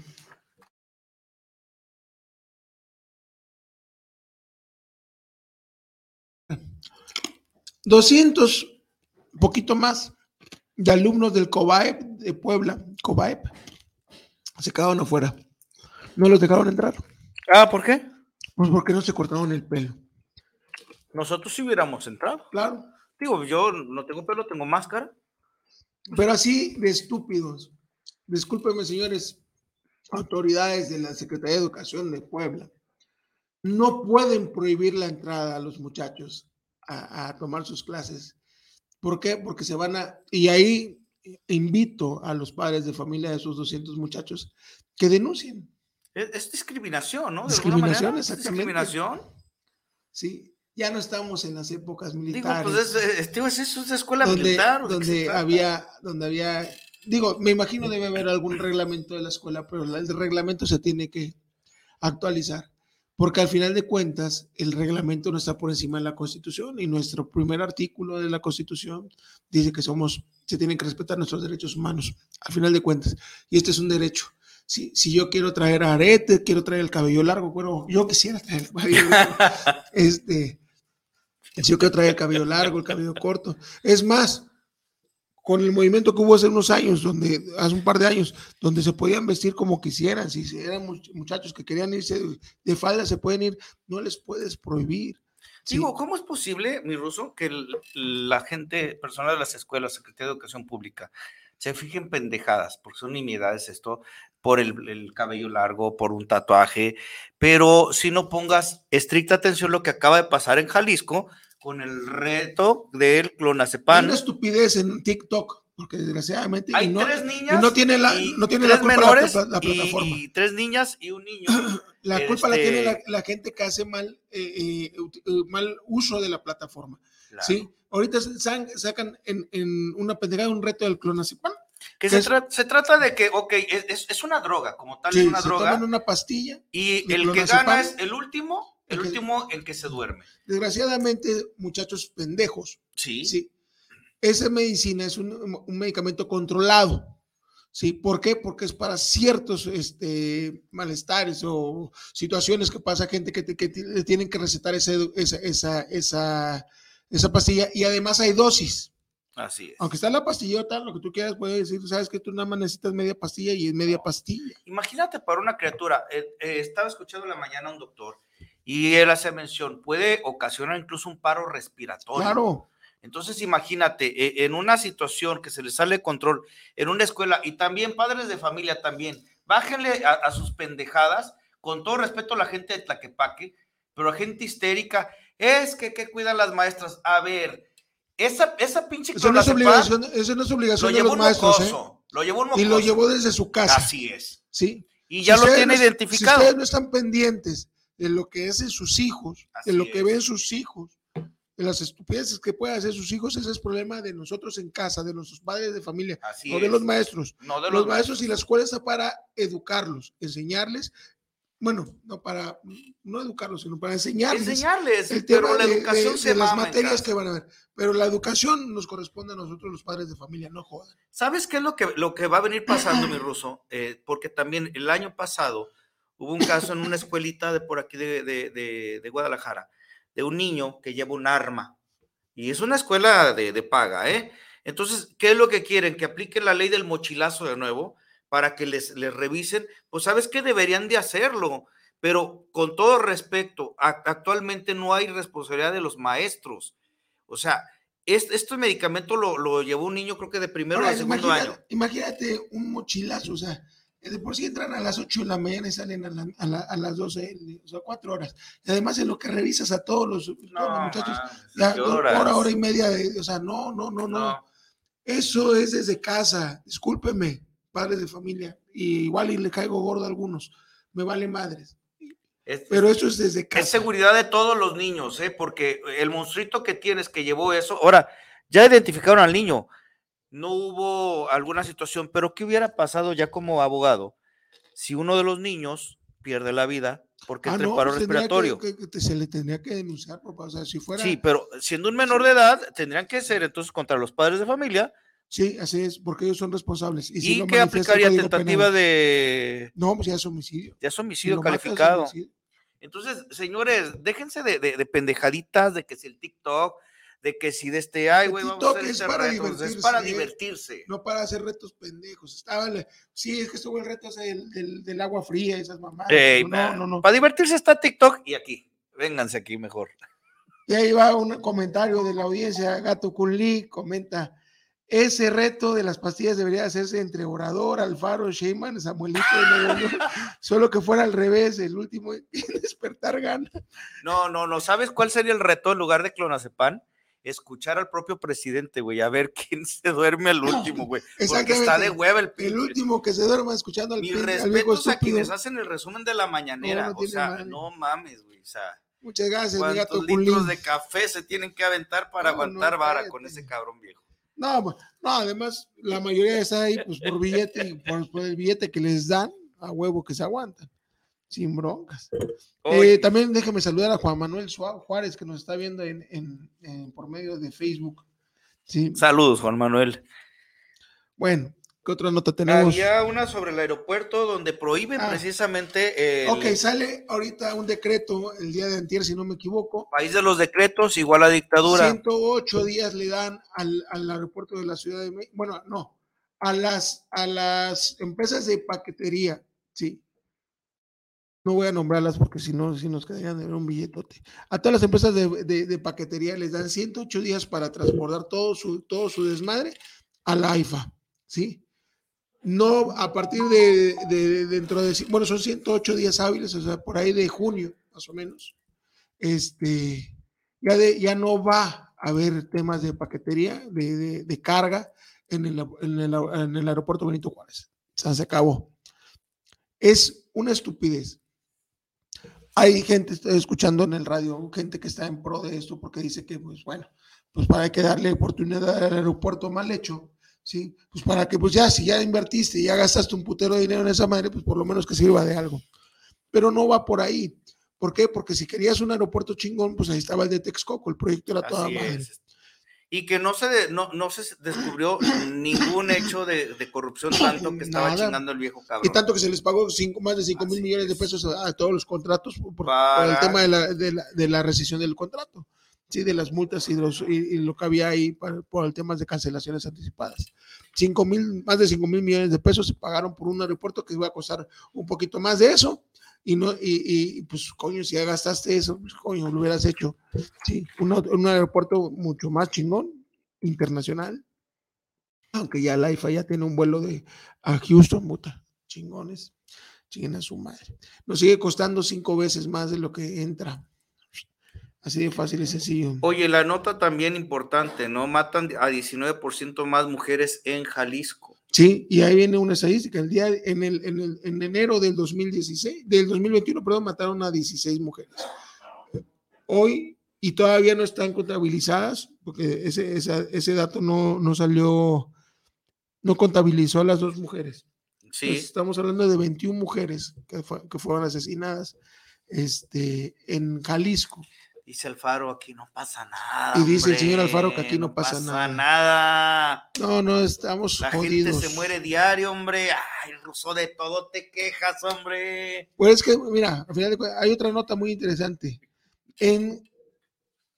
Doscientos, poquito más, de alumnos del COBAEP de Puebla, COBAEP, se quedaron afuera. No los dejaron entrar. Ah, ¿por qué? Pues porque no se cortaron el pelo. Nosotros sí hubiéramos entrado. Claro. Digo, yo no tengo pelo, tengo máscara. Pero así de estúpidos. Discúlpenme, señores, autoridades de la Secretaría de Educación de Puebla. No pueden prohibir la entrada a los muchachos a, a tomar sus clases. ¿Por qué? Porque se van a... Y ahí invito a los padres de familia de esos 200 muchachos que denuncien. Es, es discriminación, ¿no? De Discriminación, manera, es exactamente. Discriminación. Sí, ya no estamos en las épocas Digo, militares. pues es, es, digo, es, es una escuela donde, militar. ¿o de qué se donde había, donde había, digo, me imagino debe haber algún reglamento de la escuela, pero el reglamento se tiene que actualizar, porque al final de cuentas el reglamento no está por encima de la Constitución y nuestro primer artículo de la Constitución dice que somos, se tienen que respetar nuestros derechos humanos, al final de cuentas, y este es un derecho. Si, si yo quiero traer arete, quiero traer el cabello largo, bueno, yo quisiera traer el cabello largo, este, si yo quiero traer el cabello largo, el cabello corto. Es más, con el movimiento que hubo hace unos años, donde hace un par de años, donde se podían vestir como quisieran, si eran much- muchachos que querían irse de, de falda, se pueden ir, no les puedes prohibir. Digo, ¿cómo es posible, mi ruso, que la gente, personal de las escuelas, Secretaría de Educación Pública, se fijen pendejadas, porque son nimiedades esto, por el, el, cabello largo, por un tatuaje, pero si no pongas estricta atención lo que acaba de pasar en Jalisco con el reto del clonazepam. Una estupidez en TikTok, porque desgraciadamente hay no, tres niñas no tiene la, y, no tiene tres la culpa menores la, la, y, plataforma. y, tres niñas y un niño. la culpa la este, tiene la, la, gente que hace mal, eh, eh, mal uso de la plataforma. Claro. ¿sí? Ahorita sacan en, en una pendejada un reto del clonazepam. Que, se, tra se, trata de que, ok, es, es una droga, como tal, sí, es una se droga. Toman una pastilla. Y el que gana es el último, el, el último en que se duerme. Desgraciadamente, muchachos pendejos. Sí. Sí. Esa medicina es un, un medicamento controlado. ¿Sí? ¿Por qué? Porque es para ciertos este, malestares o situaciones que pasa gente que, te, que te, tienen que recetar ese, esa, esa, esa, esa pastilla y además hay dosis. Así es. Aunque está la pastillota, lo que tú quieras, puedes decir, sabes que tú nada más necesitas media pastilla y es media pastilla. Imagínate para una criatura, eh, eh, estaba escuchando en la mañana a un doctor y él hace mención, puede ocasionar incluso un paro respiratorio. Claro. Entonces, imagínate, eh, en una situación que se le sale control, en una escuela, y también padres de familia también, bájenle a, a sus pendejadas, con todo respeto a la gente de Tlaquepaque, pero a gente histérica, es que, que cuidan las maestras. A ver, esa, esa pinche eso no, es obligación, eso no es obligación lo de los maestros. Mocoso, ¿eh? Lo llevó un mocoso. Y lo llevó desde su casa. Así es. Sí. Y ya si lo tiene no, identificado. Si ustedes no están pendientes de lo que hacen sus hijos, Así de lo es. que ven sus hijos, de las estupideces que pueden hacer sus hijos, ese es problema de nosotros en casa, de nuestros padres de familia, Así no de es. los maestros. No de los, los maestros y la escuela está para educarlos, enseñarles, bueno, no para no educarlos, sino para enseñarles. Enseñarles, el pero tema la de- educación de, se de las materias que van a ver. Pero la educación nos corresponde a nosotros los padres de familia, no jodan. ¿Sabes qué es lo que, lo que va a venir pasando, mi ruso? Eh, porque también el año pasado hubo un caso en una escuelita de por aquí de, de- de- de Guadalajara, de un niño que lleva un arma. Y es una escuela de, de paga, ¿eh? Entonces, ¿qué es lo que quieren? Que apliquen la ley del mochilazo de nuevo para que les, les revisen. Pues, ¿sabes qué? Deberían de hacerlo. Pero con todo respeto, actualmente no hay responsabilidad de los maestros. O sea, es- este medicamento lo, lo llevó un niño, creo que de primero a segundo año. imagínate un mochilazo, o sea, de por sí entran a las 8 de la mañana y salen a, la- a la- a las 12, o sea, 4 horas. Y además en lo que revisas a todos los, todos los muchachos, hora, hora y media, de, o sea, no, no, no, no, No. Eso es desde casa, discúlpeme, padres de familia, y igual y le caigo gordo a algunos, me vale madres. Es, Pero eso es desde casa. es seguridad de todos los niños, ¿eh? porque el monstruito que tienes que llevó eso, ahora, ya identificaron al niño, no hubo alguna situación, pero ¿qué hubiera pasado ya como abogado si uno de los niños pierde la vida porque Ah, no, pues respiratorio? que- que se le tendría que denunciar, papá, o sea, si fuera... Sí, pero siendo un menor de edad, tendrían que ser entonces contra los padres de familia. Sí, así es, porque ellos son responsables. ¿Y, ¿Y, si lo qué aplicaría tentativa Penal. de... No, pues ya es homicidio. Ya es homicidio es calificado. homicidio. Entonces, señores, déjense de, de- de pendejaditas, de que si el TikTok, de que si de este, ay, güey, vamos a hacer es este para reto", es divertirse, para divertirse. No para hacer retos pendejos. Estaba, sí, es que estuvo el reto del, del- del agua fría, esas mamadas. Ey, pero man, no, no, no. Para divertirse está TikTok y aquí. Vénganse aquí mejor. Y ahí va un comentario de la audiencia. Gato Kunli comenta: Ese reto de las pastillas debería hacerse entre Orador, Alfaro, Sheyman, Samuelito de. Solo que fuera al revés, el último despertar gana. No, no, no. ¿Sabes cuál sería el reto en lugar de clonazepam? Escuchar al propio presidente, güey, a ver quién se duerme al último, güey. Porque está de hueva el El pinche. último que se duerma escuchando al, Mis respetos a quienes hacen el resumen de la mañanera. No, no o sea, madre. no mames, güey. O sea, Muchas gracias, mi gato ¿cuántos Kunli. litros de café se tienen que aventar para No, aguantar vara con ese cabrón viejo? No, no, además, la mayoría está ahí pues, por billete, por, por el billete que les dan, a huevo que se aguantan, sin broncas. Eh, también déjame saludar a Juan Manuel Juárez, que nos está viendo en, en- en- por medio de Facebook. Sí, Saludos, Juan Manuel. bueno, ¿qué otra nota tenemos? Había una sobre el aeropuerto donde prohíben Ah. precisamente el Ok, sale ahorita un decreto el día de antier, si no me equivoco. país de los decretos igual a dictadura. 108 días le dan al, al aeropuerto de la Ciudad de México, bueno, no, a las, a las empresas de paquetería, sí. No voy a nombrarlas porque si no, si nos quedarían de un billetote. A todas las empresas de, de- paquetería les dan 108 días para transportar todo su, todo su desmadre a la AIFA. ¿sí? No, a partir de, de- dentro de, bueno, son 108 días hábiles, o sea, por ahí de junio, más o menos, este, ya, de, ya no va a haber temas de paquetería, de carga en el, en, el, en el aeropuerto Benito Juárez. O sea, se acabó. Es una estupidez. Hay gente, estoy escuchando en el radio, gente que está en pro de esto porque dice que, pues bueno, pues para que darle oportunidad al aeropuerto mal hecho, ¿sí? Pues para que, pues ya, si ya invertiste y ya gastaste un putero de dinero en esa madre, pues por lo menos que sirva de algo. Pero no va por ahí. ¿Por qué? Porque si querías un aeropuerto chingón, pues ahí estaba el de Texcoco, el proyecto era toda Así madre. es. Y que no se, de- no, no se descubrió ningún hecho de, de corrupción tanto que estaba Nada. chingando el viejo cabrón. Y tanto que se les pagó cinco, más de 5 mil millones de pesos a, a todos los contratos por, por- por Para- el tema de la, de, la, de la rescisión del contrato, sí, de las multas y, los- y- y lo que había ahí para- por el tema de cancelaciones anticipadas. Cinco mil, más de 5 mil millones de pesos se pagaron por un aeropuerto que iba a costar un poquito más de eso. Y, no, y, y, pues, coño, si ya gastaste eso, pues, coño, lo hubieras hecho. Sí, un, aeropuerto mucho más chingón, internacional. Aunque ya la ya tiene un vuelo de a Houston, muta. Chingones. Chinguen a su madre. Nos sigue costando cinco veces más de lo que entra. Así de fácil y sencillo. Oye, la nota también importante, ¿no? Matan a 19% más mujeres en Jalisco. Sí, y ahí viene una estadística. El día en, el, en, el, en enero del 2016, del 2021, perdón, mataron a 16 mujeres. Hoy, y todavía no están contabilizadas, porque ese, esa- ese dato no, no salió, no contabilizó a las dos mujeres. Sí. Entonces, estamos hablando de 21 mujeres que, fue- que fueron asesinadas este, en Jalisco. Dice Alfaro, aquí no pasa nada. Y dice el señor Alfaro que aquí no pasa nada. nada. No, no, estamos La jodidos. gente se muere diario, hombre. Ay, ruso, de todo te quejas, hombre. Pues es que, mira, al final de cuentas, hay otra nota muy interesante. En,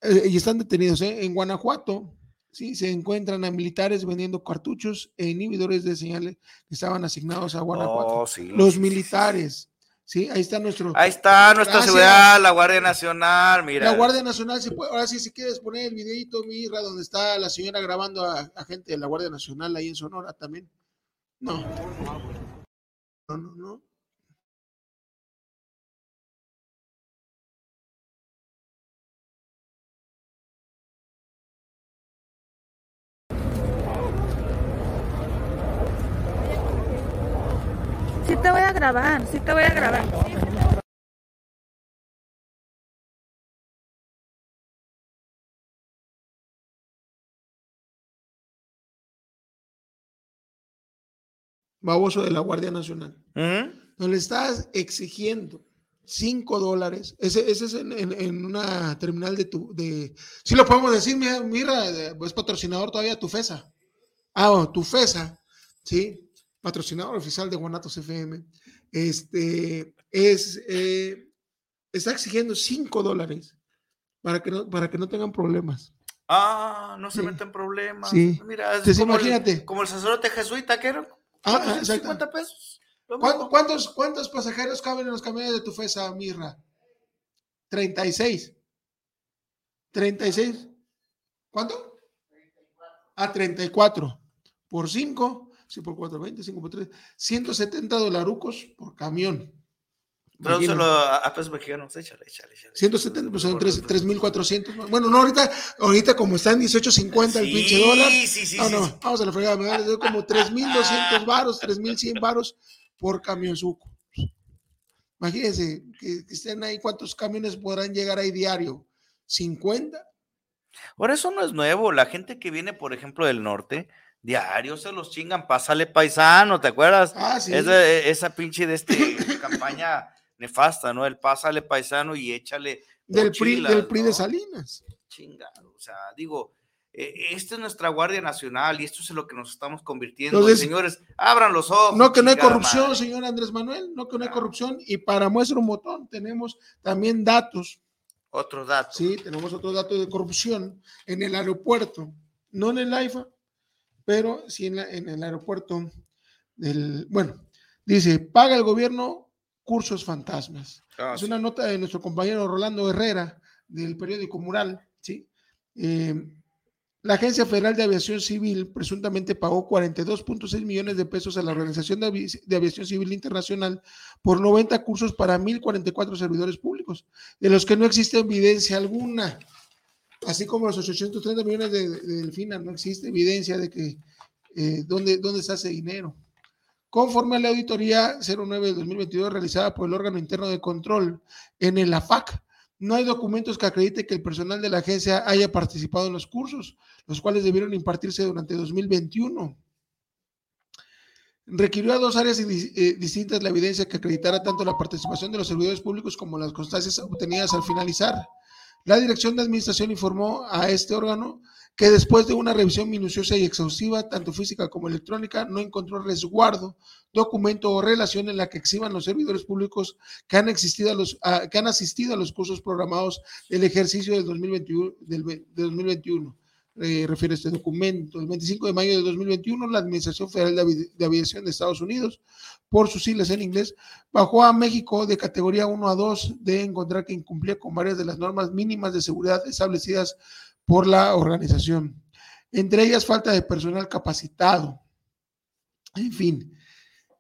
eh, y están detenidos, ¿eh? En Guanajuato, sí, se encuentran a militares vendiendo cartuchos e inhibidores de señales que estaban asignados a Guanajuato. Oh, sí, Los sí, militares, sí, ahí está nuestro. Ahí está nuestra Gracias. seguridad, la Guardia Nacional, mira. La Guardia Nacional, se puede, ahora sí, si quieres poner el videito, Mirra, donde está la señora grabando a, a gente de la Guardia Nacional ahí en Sonora también. No. No, no, no. Sí te voy a grabar, sí te voy a grabar. Baboso de la Guardia Nacional. Ujú. no le estás exigiendo 5 dólares. Ese, ese es en, en- en una terminal de tu. De, sí, lo podemos decir, mira, mira, eh, es patrocinador todavía tu FESA. Ah, bueno, tu FESA, sí, patrocinador oficial de Guanatos FM. Este es. eh, está exigiendo 5 dólares para que, no, para que no tengan problemas. Ah, no se Sí. meten problemas. Sí. Mira, es Entonces, como, imagínate. El, como el sacerdote jesuita, que era Ah, ah, 450 pesos. Lo ¿Cuán- mismo. ¿Cuántos, ¿Cuántos pasajeros caben en los camiones de tu FESA, Mirra? 36. 36. ¿Cuánto? A 34. Por 5, sí, por 4, 20, 5 por 3. 170 dolarucos por camión. Tradúcelo a, pesos mexicanos. Échale, échale, échale. 170, pues son 3 3.400. Bueno, no, ahorita, ahorita como está en 18.50 el Sí, pinche dólar. sí, sí, no, sí, no, sí. vamos a la fregada. Me van a dar como 3.200 varos, 3.100 varos por camión suco. Imagínense que, que estén ahí, ¿cuántos camiones podrán llegar ahí diario? ¿50? Ahora, eso no es nuevo. La gente que viene, por ejemplo, del norte, diario se los chingan. Pásale paisano, ¿te acuerdas? Ah, sí. Esa, esa pinche de este campaña nefasta, ¿no? El pásale paisano y échale. Del PRI, del PRI de. Salinas. Chingado. O sea, digo, eh, esta es nuestra Guardia Nacional y esto es en lo que nos estamos convirtiendo. Entonces- Señores, abran los ojos. No que no hay corrupción, madre. señor Andrés Manuel, no que no hay corrupción. Y para muestra un botón, tenemos también datos. Otro dato. Sí, tenemos otros datos de corrupción en el aeropuerto, no en el AIFA, pero sí en, la- en el aeropuerto del, bueno, dice, paga el gobierno cursos fantasmas. Ah, es sí. una nota de nuestro compañero Rolando Herrera del periódico Mural, ¿sí? Eh, La Agencia Federal de Aviación Civil presuntamente pagó 42.6 millones de pesos a la Organización de, Avi- de Aviación Civil Internacional por 90 cursos para 1.044 servidores públicos, de los que no existe evidencia alguna. Así como los 830 millones de, de Delfina, no existe evidencia de que eh, dónde, dónde está ese dinero. Conforme a la auditoría 09 del 2022 realizada por el órgano interno de control en el AFAC, no hay documentos que acredite que el personal de la agencia haya participado en los cursos, los cuales debieron impartirse durante 2021. Requirió a dos áreas eh, distintas la evidencia que acreditara tanto la participación de los servidores públicos como las constancias obtenidas al finalizar. La Dirección de Administración informó a este órgano que después de una revisión minuciosa y exhaustiva, tanto física como electrónica, no encontró resguardo, documento o relación en la que exhiban los servidores públicos que han, existido a los, que han asistido a los cursos programados del ejercicio del 2021. Del, ve- de 2021. Eh, refiere este documento. El 25 de mayo de 2021, la Administración Federal de, Avi- de Aviación de Estados Unidos, por sus siglas en inglés, bajó a México de categoría 1 a 2 de encontrar que incumplía con varias de las normas mínimas de seguridad establecidas por la organización. Entre ellas, falta de personal capacitado. En fin,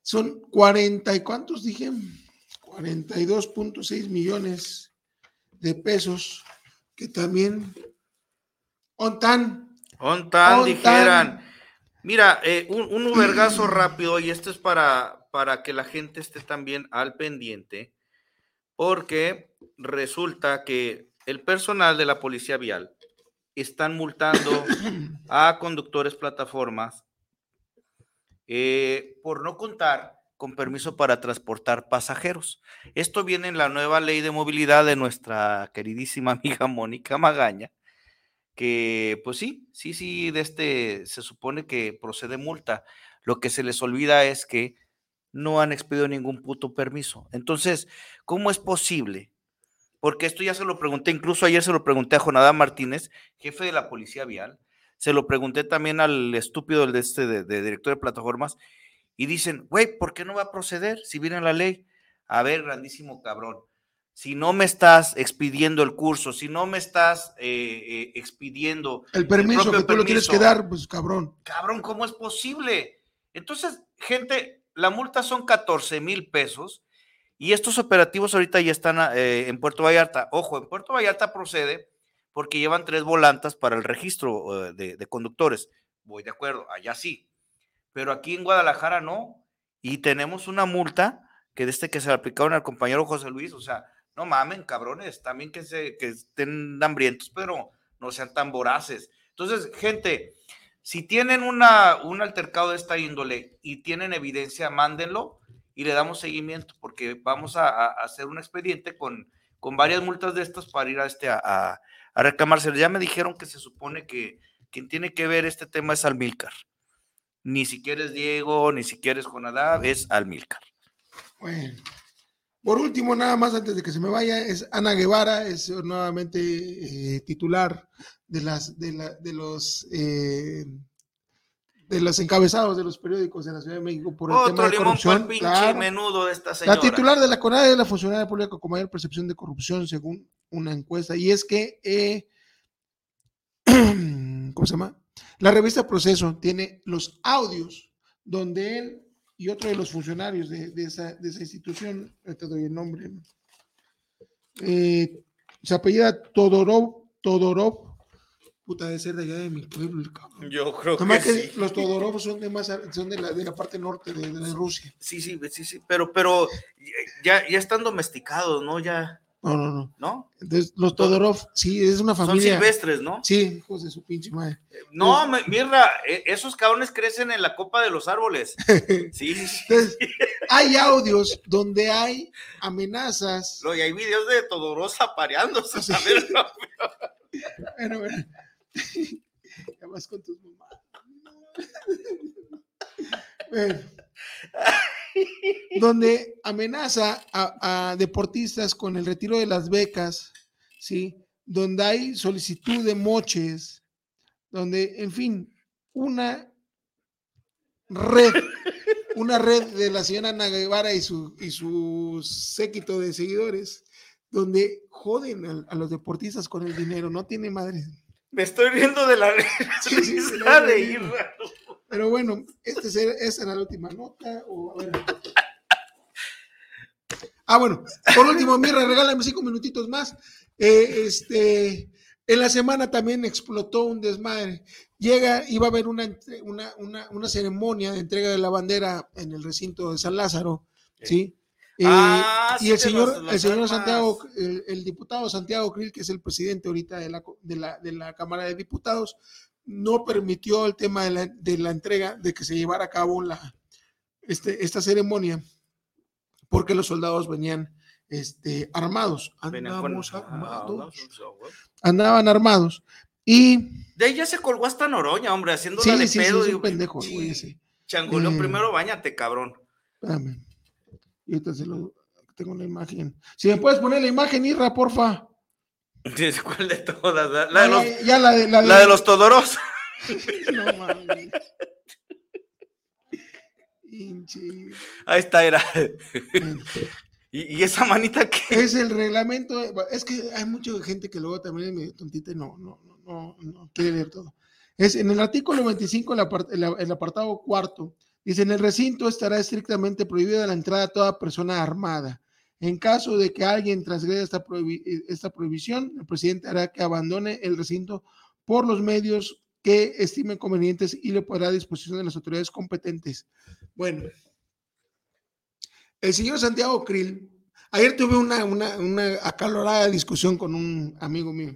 son 40 y cuántos dije? 42.6 millones de pesos que también ONTAN. Ontan, Ontan. dijeran. Mira, eh, un, un ubergazo rápido, y esto es para, para que la gente esté también al pendiente, porque resulta que el personal de la policía vial están multando a conductores plataformas eh, por no contar con permiso para transportar pasajeros. Esto viene en la nueva ley de movilidad de nuestra queridísima amiga Mónica Magaña, que pues sí, sí, sí, de este se supone que procede multa. Lo que se les olvida es que no han expedido ningún puto permiso. Entonces, ¿cómo es posible? Porque esto ya se lo pregunté, incluso ayer se lo pregunté a Jonadá Martínez, jefe de la policía vial, se lo pregunté también al estúpido de este de, de director de plataformas, y dicen, güey, ¿por qué no va a proceder si viene la ley? A ver, grandísimo cabrón, si no me estás expidiendo el curso, si no me estás eh, eh, expidiendo El permiso que tú lo tienes que dar, pues cabrón. Cabrón, ¿cómo es posible? Entonces, gente, la multa son 14 mil pesos y estos operativos ahorita ya están eh, en Puerto Vallarta. Ojo, en Puerto Vallarta procede porque llevan tres volantas para el registro de, de conductores. Voy de acuerdo, allá sí. Pero aquí en Guadalajara no. Y tenemos una multa que desde que se le aplicaron al compañero José Luis, o sea, no mamen, cabrones, también que, se, que estén hambrientos, pero no sean tan voraces. Entonces, gente, si tienen una, un altercado de esta índole y tienen evidencia, mándenlo y le damos seguimiento, porque vamos a, hacer un expediente con, con varias multas de estas para ir a, este, a, a. Ya me dijeron que se supone que quien tiene que ver este tema es Almilcar. Ni siquiera es Diego, ni siquiera es Jonadab, es Almilcar. Bueno. Por último, nada más antes de que se me vaya, es Ana Guevara, es nuevamente eh, titular de las de, la, de los eh, de los encabezados de los periódicos de la Ciudad de México por el tema Otro de limón por corrupción. Claro. menudo de esta señora. La titular de la CONADE es la funcionaria pública con mayor percepción de corrupción, según una encuesta, y es que, eh, ¿cómo se llama? La revista Proceso tiene los audios donde él y otro de los funcionarios de, de esa, de esa institución, te doy el nombre, eh, se apellida Todorov, Todorov, puta de ser de allá de mi pueblo, el cabrón. Yo creo Nomás que que sí. los Todorov son de más, son de la, de la parte norte de, de Rusia. Sí, sí, sí, sí, pero, pero ya, ya están domesticados, ¿no? Ya, No, no, no. ¿no? Entonces, los Todorov, sí, es una Son familia. silvestres, ¿no? Sí, hijos de su pinche madre. No, mierda, e- esos cabrones crecen en la copa de los árboles. Sí, sí, sí. Entonces, hay audios donde hay amenazas. Lo- y hay videos de Todorosa pareándose. ¿sabes? Bueno, bueno. Ya vas con tus mamás. Bueno. Donde amenaza a, a deportistas con el retiro de las becas, ¿sí? Donde hay solicitud de moches, donde, en fin, una red, una red de la señora Ana Guevara y su, y su séquito de seguidores, donde joden a, a los deportistas con el dinero, no tiene madre. Me estoy riendo de la Sí, sí, sí, risa de Irra. Pero bueno, este, es- esa era la última nota. o, a ver. Ah, bueno, por último, Mirra, regálame cinco minutitos más. Eh, este, en la semana también explotó un desmadre. Llega, iba a haber una, una, una, una ceremonia de entrega de la bandera en el recinto de San Lázaro, ¿sí? Eh, Ah, y sí, el de señor, los- el señor. Santiago, el, el diputado Santiago Krill, que es el presidente ahorita de la, de la, de la Cámara de Diputados, no permitió el tema de la, de la entrega, de que se llevara a cabo la, este, esta ceremonia, porque los soldados venían este, armados, Ah, armados, andaban armados. Y De ahí ya se colgó hasta Noroña, hombre, haciéndola sí, de sí, sí, pedo. es digo, un pendejo, el güey ese. Eh. primero bañate, cabrón. Espérame. Y ahorita se lo tengo la imagen. Si me puedes poner la imagen, Irra, porfa. ¿Cuál de todas? La, la de los, ya, la de, la de- la de los Todoros. No mames. Ahí está, era. ¿Y, y esa manita que Es el reglamento. Es que hay mucha gente que luego también es medio tontita y no, no, no, no, no quiere leer todo. Es en el artículo 25, el, apart- el- el apartado cuarto, dice: En el recinto estará estrictamente prohibida la entrada a toda persona armada. En caso de que alguien transgreda esta, prohibi- esta prohibición, el presidente hará que abandone el recinto por los medios que estimen convenientes y le podrá a disposición de las autoridades competentes. Bueno, el señor Santiago Krill, ayer tuve una, una, una acalorada discusión con un amigo mío,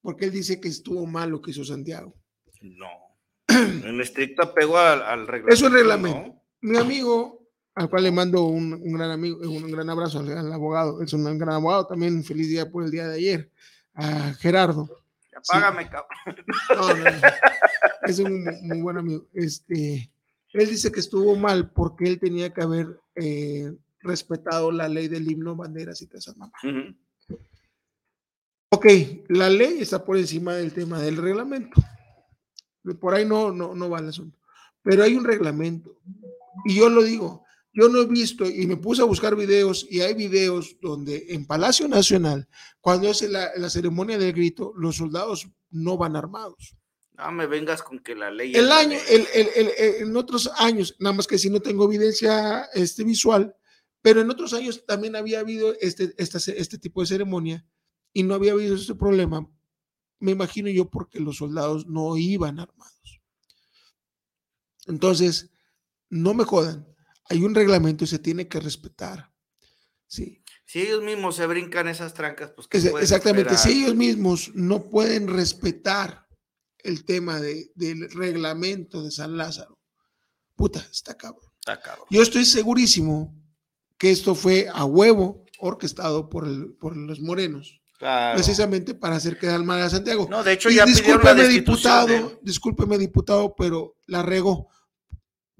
porque él dice que estuvo mal lo que hizo Santiago. No. En estricto apego al, al reglamento. Es un reglamento. ¿no? Mi amigo, al cual le mando un, un gran amigo, un gran abrazo al, al abogado, es un gran abogado, también feliz día por el día de ayer, a Gerardo. Apágame, cabrón. No, no, no. Es un muy, buen amigo. Este, él dice que estuvo mal porque él tenía que haber eh, respetado la ley del himno, banderas y todas esas mamás. Ok, la ley está por encima del tema del reglamento. Por ahí no, no, no va el asunto. Pero hay un reglamento. Y yo lo digo, yo no he visto y me puse a buscar videos y hay videos donde en Palacio Nacional, cuando es la, la ceremonia del grito, los soldados no van armados. No me vengas con que la ley. El año, el, el- en otros años, nada más que si no tengo evidencia este, visual, pero en otros años también había habido este, esta, este tipo de ceremonia y no había habido ese problema. Me imagino yo porque los soldados no iban armados. Entonces, no me jodan. Hay un reglamento y se tiene que respetar. Sí. Si ellos mismos se brincan esas trancas, pues ¿qué Ese- puedes exactamente. esperar? Si ellos mismos no pueden respetar el tema de- del reglamento de San Lázaro, puta, está cabrón. Está cabrón. Yo estoy segurísimo que esto fue a huevo orquestado por, el- por los morenos, Claro. precisamente para hacer quedar mal a Santiago. No, de hecho Y ya pidieron la discúlpeme, destitución de diputado, discúlpeme, diputado, pero la regó,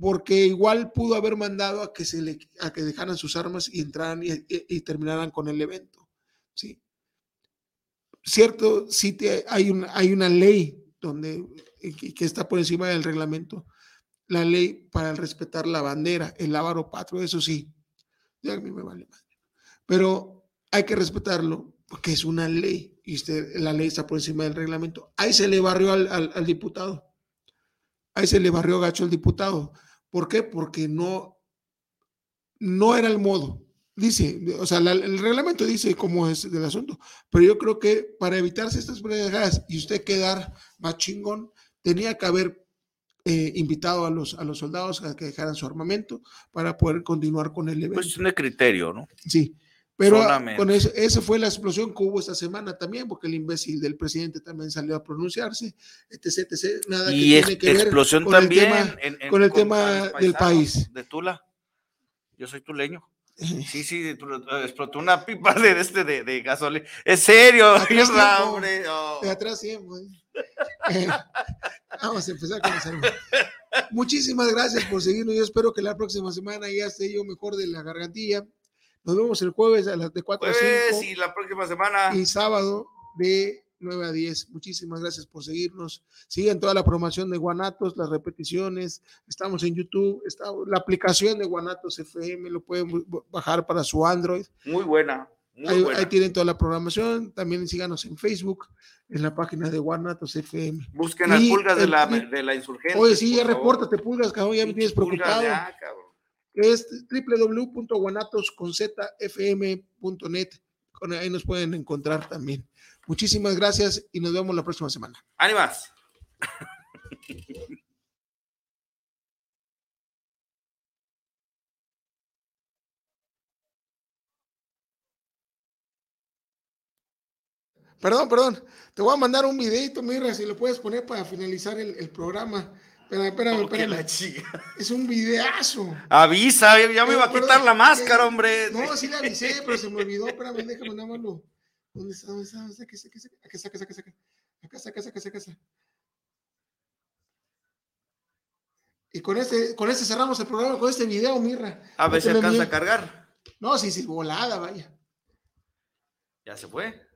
porque igual pudo haber mandado a que se le, a que dejaran sus armas y entraran y, y- y terminaran con el evento. Sí. Cierto, sí te- hay, una, hay una ley donde, y que está por encima del reglamento, la ley para respetar la bandera, el ávaro patrio, eso sí, ya a mí me vale madre. Pero hay que respetarlo porque es una ley y usted, la ley está por encima del reglamento. Ahí se le barrió al, al- al diputado. Ahí se le barrió gacho al diputado. ¿Por qué? Porque no, no era el modo. Dice, o sea, la- el reglamento dice cómo es el asunto, pero yo creo que para evitarse estas pendejadas y usted quedar más chingón, tenía que haber eh, invitado a los, a los soldados a que dejaran su armamento para poder continuar con el evento. Cuestión de criterio, ¿no? Sí, pero Solamente. con eso, esa fue la explosión que hubo esta semana también, porque el imbécil del presidente también salió a pronunciarse, etc, etc, nada Y que ex- tiene que ver explosión con el también tema, en- en- con el contra tema los del país. De Tula. Yo soy tuleño. Sí, sí, expl- explotó una pipa de este de, de gasolina. Es serio, Atrás tiempo, hombre. oh. de atrás siempre. Eh, vamos a empezar con el. Muchísimas gracias por seguirnos. Yo espero que la próxima semana ya esté yo mejor de la gargantilla. Nos vemos el jueves a las de 4 a 5 Jueves y la próxima semana. y sábado de 9 a 10. Muchísimas gracias por seguirnos. Sigan toda la promoción de Guanatos, las repeticiones. Estamos en YouTube. Está la aplicación de Guanatos FM, lo pueden bajar para su Android. Muy buena. Muy Ahí, buena. ahí tienen toda la programación. También síganos en Facebook, en la página de Guanatos FM. Busquen las Y pulgas de la, de la insurgencia. Oye, sí, ya favor. repórtate, pulgas, cabrón, ya me tienes Pulgas preocupado. ya, cabrón. Es www.guanatosconzfm.net. Con ahí nos pueden encontrar también. Muchísimas gracias y nos vemos la próxima semana. Ánimas. Perdón, perdón. Te voy a mandar un videito, mira, si lo puedes poner para finalizar el, el programa. Espérame, espérame, espérame. la chica. Es un videazo. Avisa, ya me iba a Pero, quitar la máscara, hombre. No, sí le avisé, pero se me olvidó. Espérame, déjame nada más lo. ¿Dónde está? ¿Dónde está? ¿Dónde está? Aquí está, aquí está, aquí está. Acá está, acá está, acá está, acá está. Y con este, con este cerramos el programa, con este video, Mirra. A ver si alcanza a cargar. No, sí, sí, volada, vaya. Ya se fue.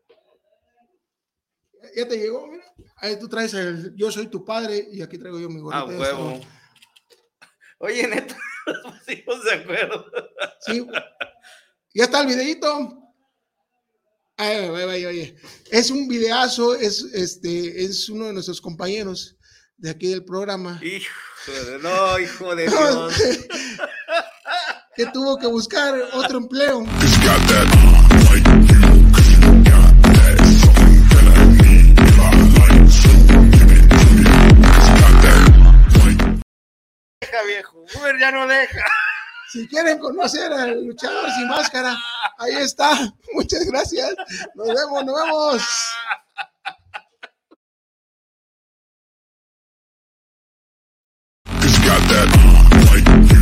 Ya te llegó, mira. Ahí tú traes el Yo soy tu padre y aquí traigo yo mi gorrita. Ah, de huevo. Oye, neta, nos pusimos de acuerdo. Sí. Ya está el videito. Ay, ay, ay, ay. Es un videazo, es, este, es uno de nuestros compañeros de aquí del programa. Hijo de, no, hijo de Dios. que tuvo que buscar otro empleo. viejo. Uber ya no deja. Si quieren conocer al luchador sin máscara, ahí está. Muchas gracias. Nos vemos, nos vemos. Got that uh,